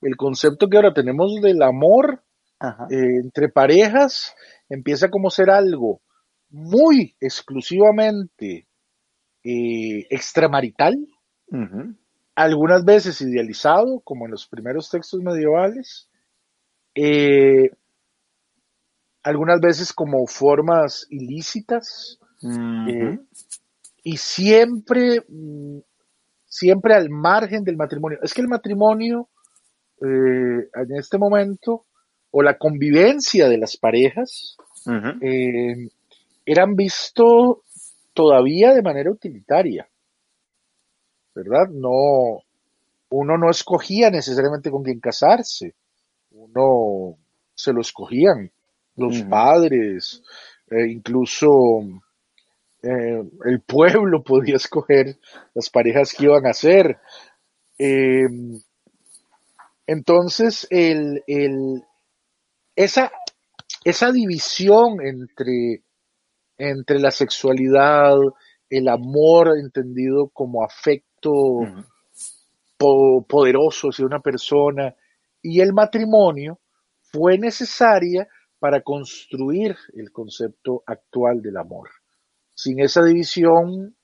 Speaker 2: el, concepto que ahora tenemos del amor eh, entre parejas empieza como ser algo muy exclusivamente extramarital, algunas veces idealizado, como en los primeros textos medievales, eh, algunas veces como formas ilícitas. Eh, y siempre, mm, siempre al margen del matrimonio. Es que el matrimonio eh, en este momento o la convivencia de las parejas eh, eran visto todavía de manera utilitaria, ¿verdad? No, uno no escogía necesariamente con quién casarse, uno se lo escogían los padres, eh, incluso eh, el pueblo podía escoger las parejas que iban a ser. Em, entonces, el, esa, esa división entre, entre la sexualidad, el amor entendido como afecto poderoso hacia una persona y el matrimonio fue necesaria para construir el concepto actual del amor. Sin esa división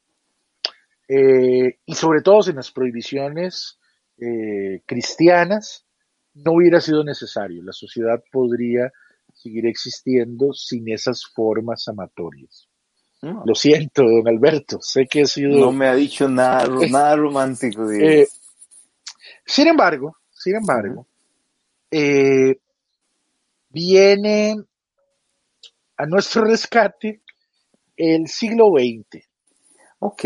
Speaker 2: eh, y sobre todo sin las prohibiciones eh, cristianas, no hubiera sido necesario. La sociedad podría seguir existiendo sin esas formas amatorias. Lo siento, don Alberto, sé que he sido...
Speaker 1: No me ha dicho nada, nada romántico.
Speaker 2: Eh, sin embargo, sin embargo, viene a nuestro rescate el siglo XX.
Speaker 1: Ok.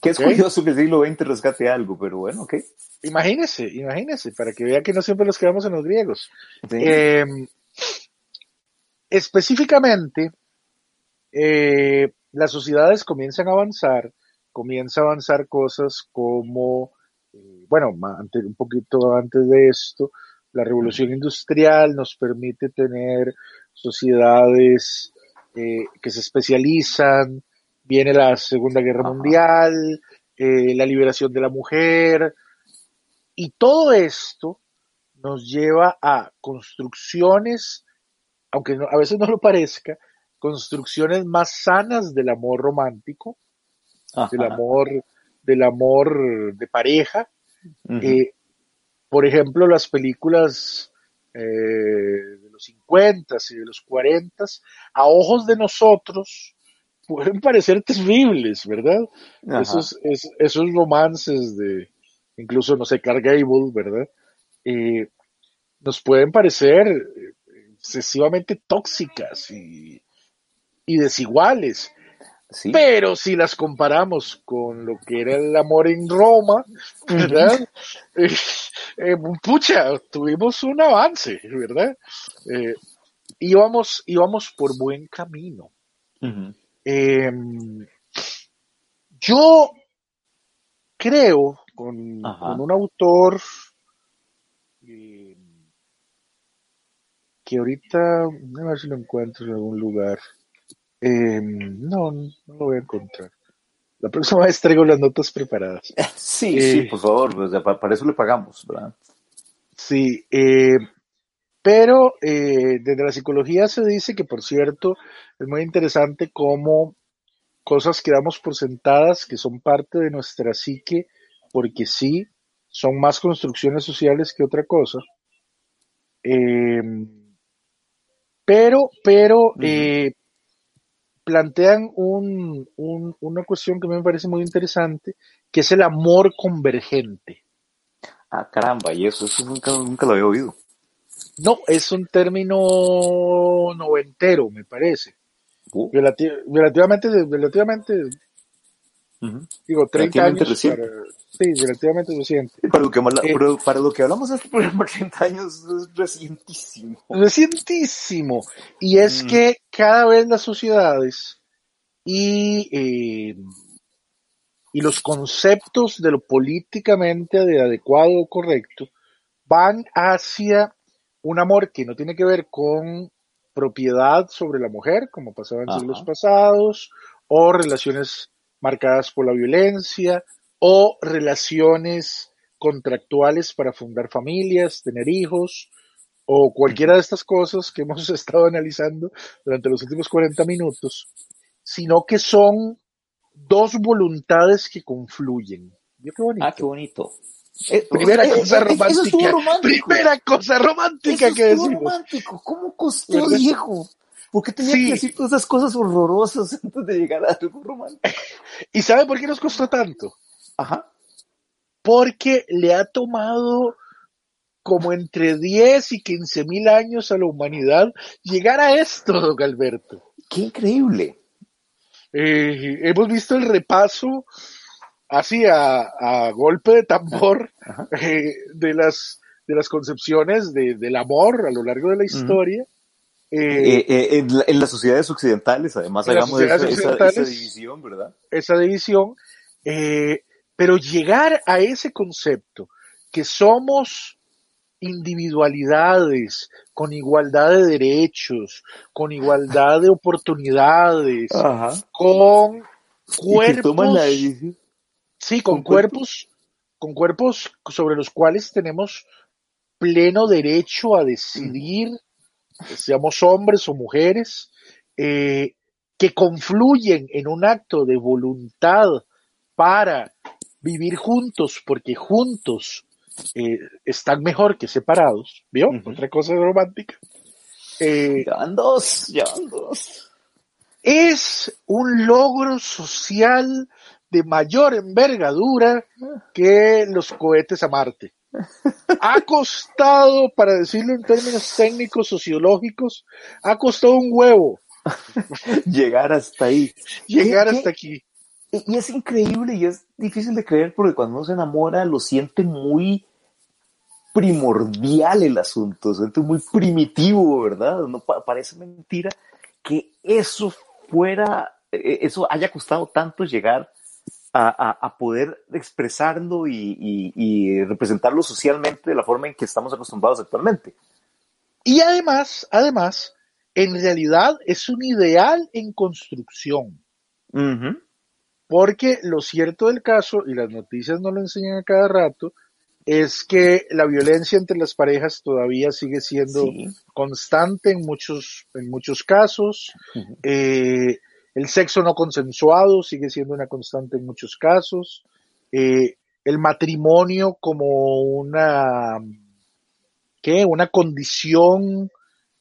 Speaker 1: Que es curioso que el siglo XX rescate algo, pero bueno, ok.
Speaker 2: Imagínese, imagínese, para que vea que no siempre nos quedamos en los griegos. Em, específicamente, eh, las sociedades comienzan a avanzar, comienza a avanzar cosas como, eh, bueno, un poquito antes de esto, la revolución industrial nos permite tener sociedades eh, que se especializan, viene la Segunda Guerra Mundial, eh, la liberación de la mujer, y todo esto nos lleva a construcciones, aunque a veces no lo parezca, construcciones más sanas del amor romántico, del amor, del amor de pareja, por ejemplo, las películas eh, de los 50 y de los 40, a ojos de nosotros, pueden parecer terribles, ¿verdad? Esos, esos romances de, incluso, no sé, Carl Gable, ¿verdad? Eh, nos pueden parecer excesivamente tóxicas y, y desiguales. Pero si las comparamos con lo que era el amor en Roma, ¿verdad? Eh, eh, pucha, tuvimos un avance, ¿verdad? Eh, íbamos, íbamos por buen camino. Em, yo creo con, un autor que ahorita, a ver si lo encuentro en algún lugar. Em, no, no lo voy a encontrar. La próxima vez traigo las notas preparadas.
Speaker 1: Sí,
Speaker 2: Eh,
Speaker 1: sí, por favor, pa- para eso le pagamos, ¿verdad?
Speaker 2: Sí, eh, pero eh, desde la psicología se dice que, por cierto, es muy interesante cómo cosas que damos por sentadas, que son parte de nuestra psique, porque sí, son más construcciones sociales que otra cosa. Eh, pero, pero, eh, plantean un, un- una cuestión que me parece muy interesante, que es el amor convergente.
Speaker 1: Ah, caramba, y eso, eso nunca, nunca lo había oído.
Speaker 2: No, es un término noventero, me parece.
Speaker 1: Uh,
Speaker 2: Relati- relativamente, relativamente, digo, 30
Speaker 1: Relativamente
Speaker 2: años.
Speaker 1: reciente.
Speaker 2: para- sí, relativamente reciente.
Speaker 1: Para lo, que,
Speaker 2: Eh.
Speaker 1: para lo que hablamos de este programa, 30 años es recientísimo.
Speaker 2: Recientísimo. Y es
Speaker 1: Mm.
Speaker 2: que cada vez las sociedades y, eh, y los conceptos de lo políticamente de adecuado o correcto van hacia un amor que no tiene que ver con propiedad sobre la mujer, como pasaba en
Speaker 1: Ajá.
Speaker 2: siglos pasados, o relaciones marcadas por la violencia, o relaciones contractuales para fundar familias, tener hijos, o cualquiera de estas cosas que hemos estado analizando durante los últimos 40 minutos, sino que son dos voluntades que confluyen. ¿Vio qué bonito?
Speaker 1: Ah, qué bonito. Eh,
Speaker 2: Primera
Speaker 1: eh,
Speaker 2: cosa romántica. Primera cosa romántica
Speaker 1: Eso
Speaker 2: que decimos.
Speaker 1: romántico. ¿Cómo costó,
Speaker 2: ¿Verdad?
Speaker 1: Diego? ¿Por qué tenía
Speaker 2: Sí.
Speaker 1: que decir todas esas cosas horrorosas antes de llegar a algo romántico?
Speaker 2: ¿Y sabe por qué nos costó tanto?
Speaker 1: Ajá.
Speaker 2: Porque le ha tomado como entre 10 y 15 mil años a la humanidad llegar a esto, don Alberto.
Speaker 1: Qué increíble.
Speaker 2: Eh, hemos visto el repaso así a, a golpe de tambor eh, de las de las concepciones de- del amor a lo largo de la historia. Eh,
Speaker 1: Eh, eh, en, la- en las sociedades occidentales, además, hagamos esa, división, ¿verdad?
Speaker 2: esa división, pero llegar a ese concepto que somos individualidades con igualdad de derechos, con igualdad de oportunidades,
Speaker 1: Ajá.
Speaker 2: con
Speaker 1: la
Speaker 2: cuerpos,
Speaker 1: decisión.
Speaker 2: Sí, con
Speaker 1: con cuerpos.
Speaker 2: cuerpos, con cuerpos sobre los cuales tenemos pleno derecho a decidir, seamos hombres o mujeres, eh, que confluyen en un acto de voluntad para vivir juntos, porque juntos eh, están mejor que separados, ¿vio? Otra cosa romántica. Eh,
Speaker 1: Ya van dos, ya van dos.
Speaker 2: es un logro social de mayor envergadura que los cohetes a Marte. Ha costado, para decirlo en términos técnicos sociológicos, ha costado un huevo
Speaker 1: Llegar hasta ahí.
Speaker 2: llegar
Speaker 1: ¿Qué-
Speaker 2: hasta aquí.
Speaker 1: Y es increíble y es difícil de creer porque cuando uno se enamora lo siente muy primordial el asunto, se siente muy primitivo, ¿verdad? No pa- parece mentira que eso fuera, eh, eso haya costado tanto llegar a, poder expresarlo y, y- y representarlo socialmente de la forma en que estamos acostumbrados actualmente.
Speaker 2: Y además, además, en realidad es un ideal en construcción. Porque lo cierto del caso, y las noticias no lo enseñan a cada rato, es que la violencia entre las parejas todavía sigue siendo
Speaker 1: Sí.
Speaker 2: constante en muchos, en muchos casos. Eh, el sexo no consensuado sigue siendo una constante en muchos casos. Eh, el matrimonio como una, ¿qué? Una condición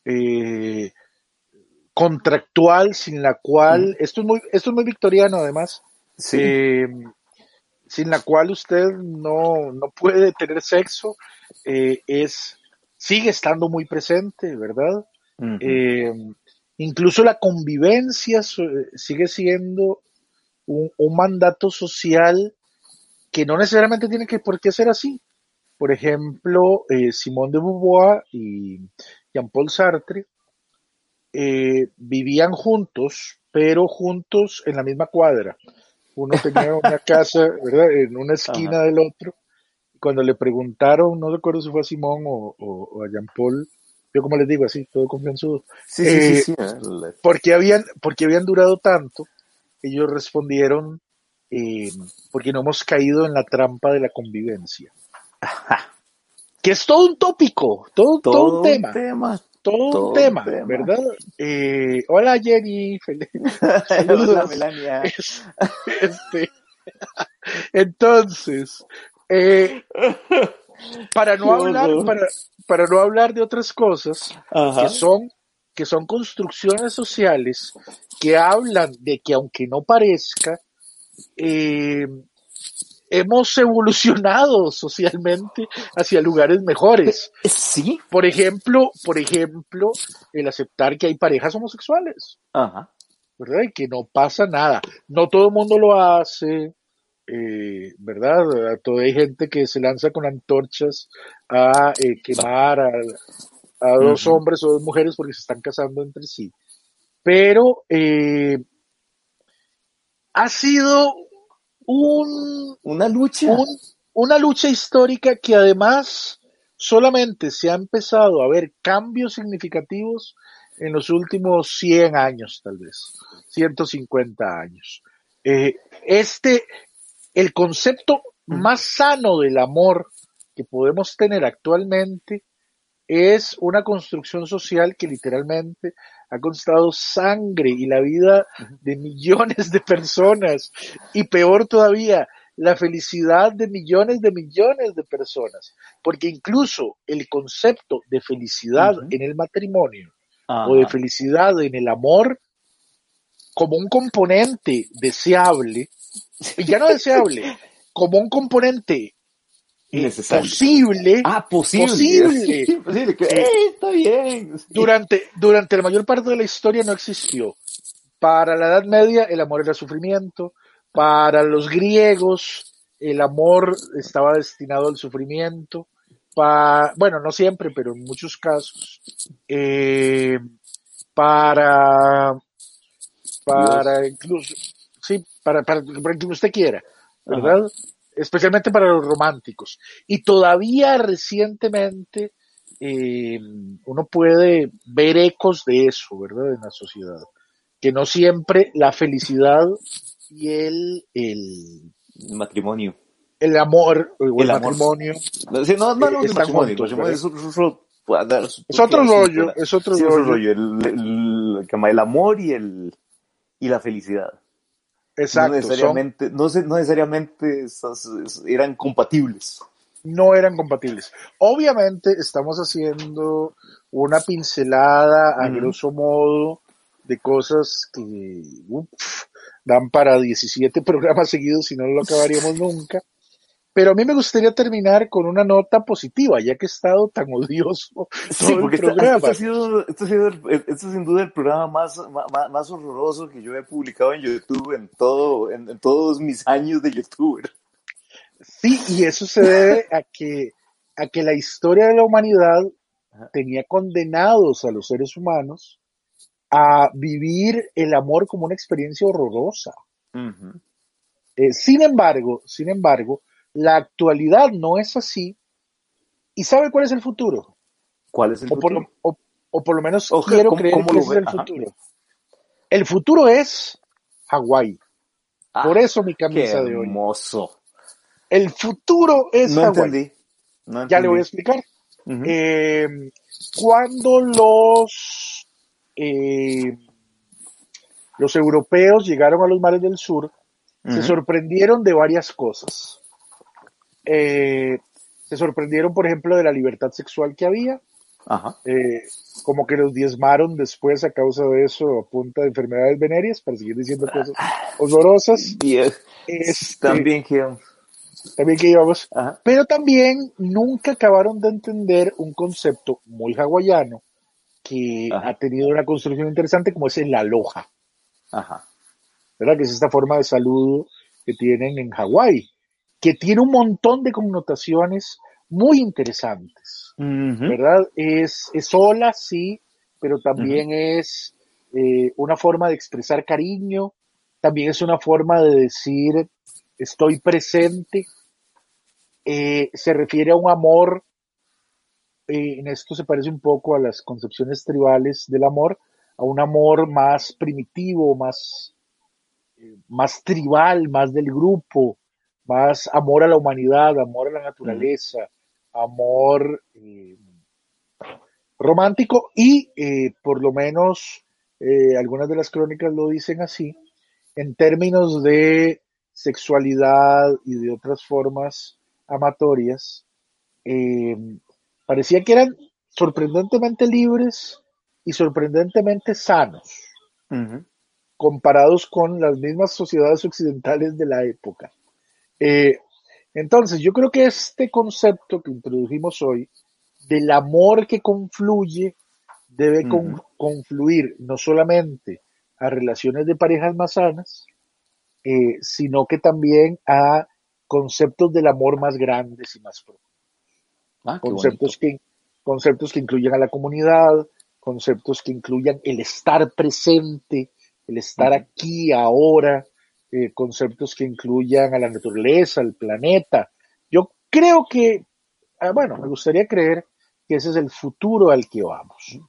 Speaker 2: eh, contractual sin la cual, esto es muy, esto es muy victoriano además,
Speaker 1: Sí.
Speaker 2: eh, sin la cual usted no, no puede tener sexo, eh, es, sigue estando muy presente, ¿verdad? Eh, incluso la convivencia so- sigue siendo un, un mandato social que no necesariamente tiene que por qué ser así. Por ejemplo, eh, Simone de Beauvoir y Jean-Paul Sartre eh, vivían juntos, pero juntos en la misma cuadra. Uno tenía una casa, ¿verdad? En una esquina
Speaker 1: Ajá.
Speaker 2: del otro. Cuando le preguntaron, no recuerdo si fue a Simón o, o- o a Jean-Paul, yo como les digo, así, todo confianzudo,
Speaker 1: Sí, sí,
Speaker 2: eh,
Speaker 1: sí, sí. El-
Speaker 2: ¿por qué habían, por qué habían durado tanto? Ellos respondieron eh, porque no hemos caído en la trampa de la convivencia. Que es todo un tópico, todo, todo, un tema. Todo, un tema, ¿verdad? Eh, hola Jenny,
Speaker 1: hola Melania.
Speaker 2: Este, entonces, eh, para no hablar, para, para, no hablar de otras cosas que son que son construcciones sociales que hablan de que aunque no parezca, eh, hemos evolucionado socialmente hacia lugares mejores.
Speaker 1: Sí.
Speaker 2: Por ejemplo, por ejemplo, el aceptar que hay parejas homosexuales.
Speaker 1: Ajá.
Speaker 2: ¿Verdad? Y que no pasa nada. No todo el mundo lo hace. Eh, ¿verdad? Todavía hay gente que se lanza con antorchas a eh, quemar a, a dos hombres o dos mujeres porque se están casando entre sí. Pero eh, ha sido un,
Speaker 1: una lucha.
Speaker 2: una lucha histórica que además solamente se ha empezado a ver cambios significativos en los últimos 100 años, tal vez, 150 años. Eh, este, el concepto más sano del amor que podemos tener actualmente es una construcción social que literalmente ha costado sangre y la vida de millones de personas y peor todavía, la felicidad de millones de millones de personas, porque incluso el concepto de felicidad en el matrimonio o de felicidad en el amor como un componente deseable, ya no deseable, como un componente posible.
Speaker 1: Ah, posible. posible. Que, eh, está bien.
Speaker 2: Durante, durante la mayor parte de la historia no existió. Para la Edad Media el amor era sufrimiento. Para los griegos el amor estaba destinado al sufrimiento. Para, bueno, no siempre, pero en muchos casos. Eh, para, para incluso, para, para, para que usted quiera, ¿verdad? especialmente para los románticos. Y todavía recientemente eh, uno puede ver ecos de eso, ¿verdad? En la sociedad. Que no siempre la felicidad y el, el,
Speaker 1: matrimonio.
Speaker 2: El amor, o el, matrimonio.
Speaker 1: No, no, no, no, matrimonio, es,
Speaker 2: otro rollo, es otro rollo.
Speaker 1: El, el amor y el y la felicidad.
Speaker 2: Exacto.
Speaker 1: No necesariamente, no, necesariamente eran compatibles.
Speaker 2: No eran compatibles. Obviamente estamos haciendo una pincelada a grosso modo de cosas que dan para 17 programas seguidos y no lo acabaríamos nunca. Pero a mí me gustaría terminar con una nota positiva, ya que he estado tan odioso
Speaker 1: sí, porque el Este, ha sido, este, ha sido este sin duda el programa más, más, horroroso que yo he publicado en YouTube en, todo, en, todos mis años de youtuber.
Speaker 2: Sí, y eso se debe a que, a que la historia de la humanidad tenía condenados a los seres humanos a vivir el amor como una experiencia horrorosa. Eh, sin embargo, sin embargo, la actualidad no es así. ¿Y sabe cuál es el futuro?
Speaker 1: ¿Cuál es el
Speaker 2: o
Speaker 1: futuro?
Speaker 2: Por o, por lo menos quiero creer que ese es el futuro. El futuro es Hawái. Ah, por eso mi camisa de hoy.
Speaker 1: Hermoso.
Speaker 2: El futuro es
Speaker 1: no
Speaker 2: Hawái.
Speaker 1: Entendí. No
Speaker 2: Ya le voy a explicar. Eh, cuando los eh, los europeos llegaron a los mares del sur, se sorprendieron de varias cosas. Eh, se sorprendieron, por ejemplo, de la libertad sexual que había. Eh, como que los diezmaron después a causa de eso a punta de enfermedades venéreas, para seguir diciendo cosas horrorosas.
Speaker 1: Este, también que
Speaker 2: también que íbamos. Pero también nunca acabaron de entender un concepto muy hawaiano que ha tenido una construcción interesante como es el aloha.
Speaker 1: Ajá.
Speaker 2: ¿Verdad? Que es esta forma de saludo que tienen en Hawái que tiene un montón de connotaciones muy interesantes, ¿verdad? Es, es hola, sí, pero también es eh, una forma de expresar cariño, también es una forma de decir estoy presente, eh, se refiere a un amor, eh, en esto se parece un poco a las concepciones tribales del amor, a un amor más primitivo, más, más tribal, más del grupo, más amor a la humanidad, amor a la naturaleza, amor eh, romántico y eh, por lo menos eh, algunas de las crónicas lo dicen así, en términos de sexualidad y de otras formas amatorias, parecía que eran sorprendentemente libres y sorprendentemente sanos, comparados con las mismas sociedades occidentales de la época. Eh, entonces, yo creo que este concepto que introdujimos hoy del amor que confluye debe confluir no solamente a relaciones de parejas más sanas, eh, sino que también a conceptos del amor más grandes y más profundos. Ah, conceptos, que, conceptos que incluyen a la comunidad, conceptos que incluyan el estar presente, el estar aquí, ahora, eh, conceptos que incluyan a la naturaleza, al planeta. Yo creo que, ah, bueno, me gustaría creer que ese es el futuro al que vamos.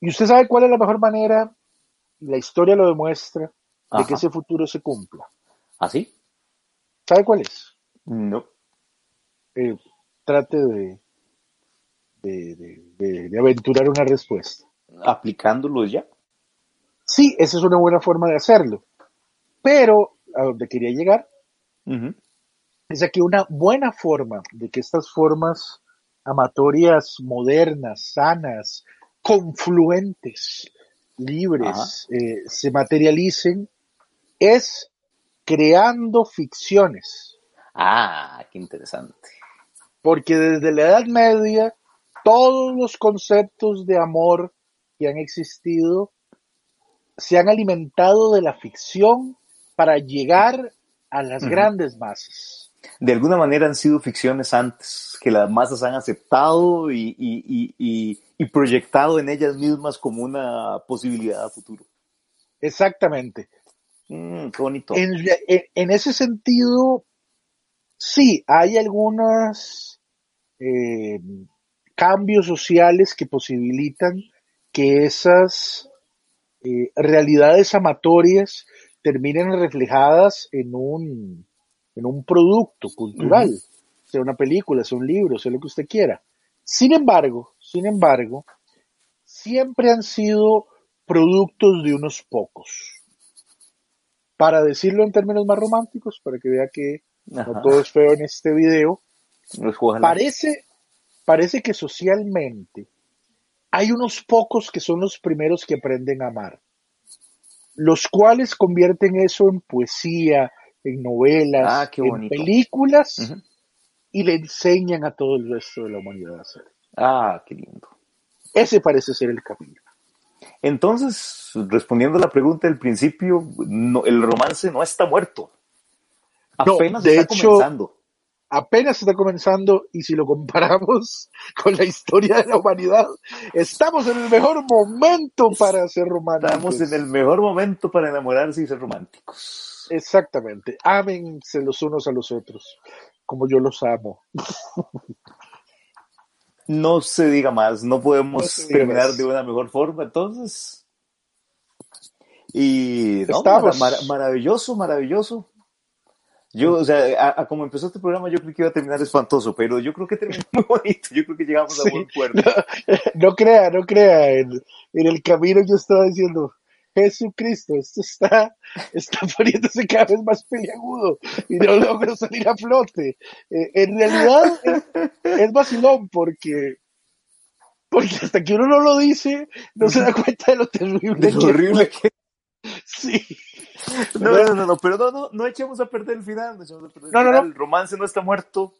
Speaker 2: ¿Y usted sabe cuál es la mejor manera? La historia lo demuestra de que ese futuro se cumpla.
Speaker 1: ¿Ah, sí?
Speaker 2: ¿Sabe cuál es?
Speaker 1: No.
Speaker 2: Eh, trate de, de, de, aventurar una respuesta.
Speaker 1: ¿Aplicándolo ya?
Speaker 2: Sí, esa es una buena forma de hacerlo. Pero a donde quería llegar es a que una buena forma de que estas formas amatorias modernas, sanas, confluentes, libres, eh, se materialicen es creando ficciones.
Speaker 1: Ah, qué interesante.
Speaker 2: Porque desde la Edad Media, todos los conceptos de amor que han existido se han alimentado de la ficción para llegar a las grandes masas.
Speaker 1: De alguna manera han sido ficciones antes, que las masas han aceptado y, proyectado en ellas mismas como una posibilidad a futuro.
Speaker 2: Exactamente.
Speaker 1: Mm, qué bonito.
Speaker 2: En, ese sentido, sí, hay algunos eh, cambios sociales que posibilitan que esas eh, realidades amatorias terminen reflejadas en un, en un producto cultural, sea una película, sea un libro, sea lo que usted quiera. Sin embargo, sin embargo, siempre han sido productos de unos pocos. Para decirlo en términos más románticos, para que vea que no todo es feo en este video, parece, parece que socialmente hay unos pocos que son los primeros que aprenden a amar los cuales convierten eso en poesía, en novelas,
Speaker 1: ah,
Speaker 2: en películas y le enseñan a todo el resto de la humanidad a hacer.
Speaker 1: Ah, qué lindo.
Speaker 2: Ese parece ser el camino.
Speaker 1: Entonces, respondiendo a la pregunta del principio, el romance no está muerto. Apenas de está hecho, comenzando
Speaker 2: apenas está comenzando y si lo comparamos con la historia de la humanidad, estamos en el mejor momento para ser románticos.
Speaker 1: Estamos en el mejor momento para enamorarse y ser románticos.
Speaker 2: Exactamente. Ámense los unos a los otros, como yo los amo.
Speaker 1: No se diga más, no podemos terminar de una mejor forma, entonces. Y no, maravilloso, maravilloso. Yo, o sea, a, como empezó este programa, yo creo que iba a terminar espantoso, pero yo creo que terminó muy bonito. Yo creo que llegamos a buen puerto.
Speaker 2: No, crea, no crea. En, el camino yo estaba diciendo, Jesucristo, esto está, está poniéndose cada vez más peliagudo y no logro salir a flote. Eh, en realidad es, vacilón porque, porque hasta que uno no lo dice, no se da cuenta de lo terrible,
Speaker 1: de lo horrible que
Speaker 2: Sí.
Speaker 1: No, no, no, no, pero no, no, no echemos a perder el final. No, echemos a perder el, no, final. el romance no está muerto.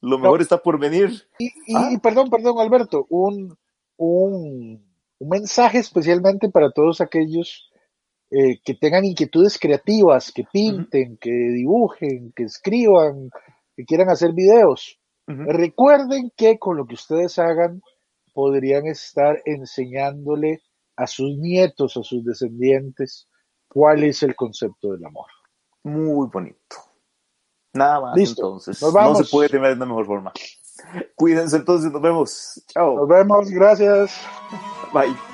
Speaker 1: Lo mejor está por venir.
Speaker 2: Y, y ah. perdón, perdón, Alberto, un, un, un, mensaje especialmente para todos aquellos eh, que tengan inquietudes creativas, que pinten, que dibujen, que escriban, que quieran hacer videos. Recuerden que con lo que ustedes hagan podrían estar enseñándole a sus nietos, a sus descendientes, cuál es el concepto del amor.
Speaker 1: Muy bonito. Nada más entonces. No se puede tener de una mejor forma. Cuídense entonces, nos vemos. Chao.
Speaker 2: Nos vemos, gracias.
Speaker 1: Bye.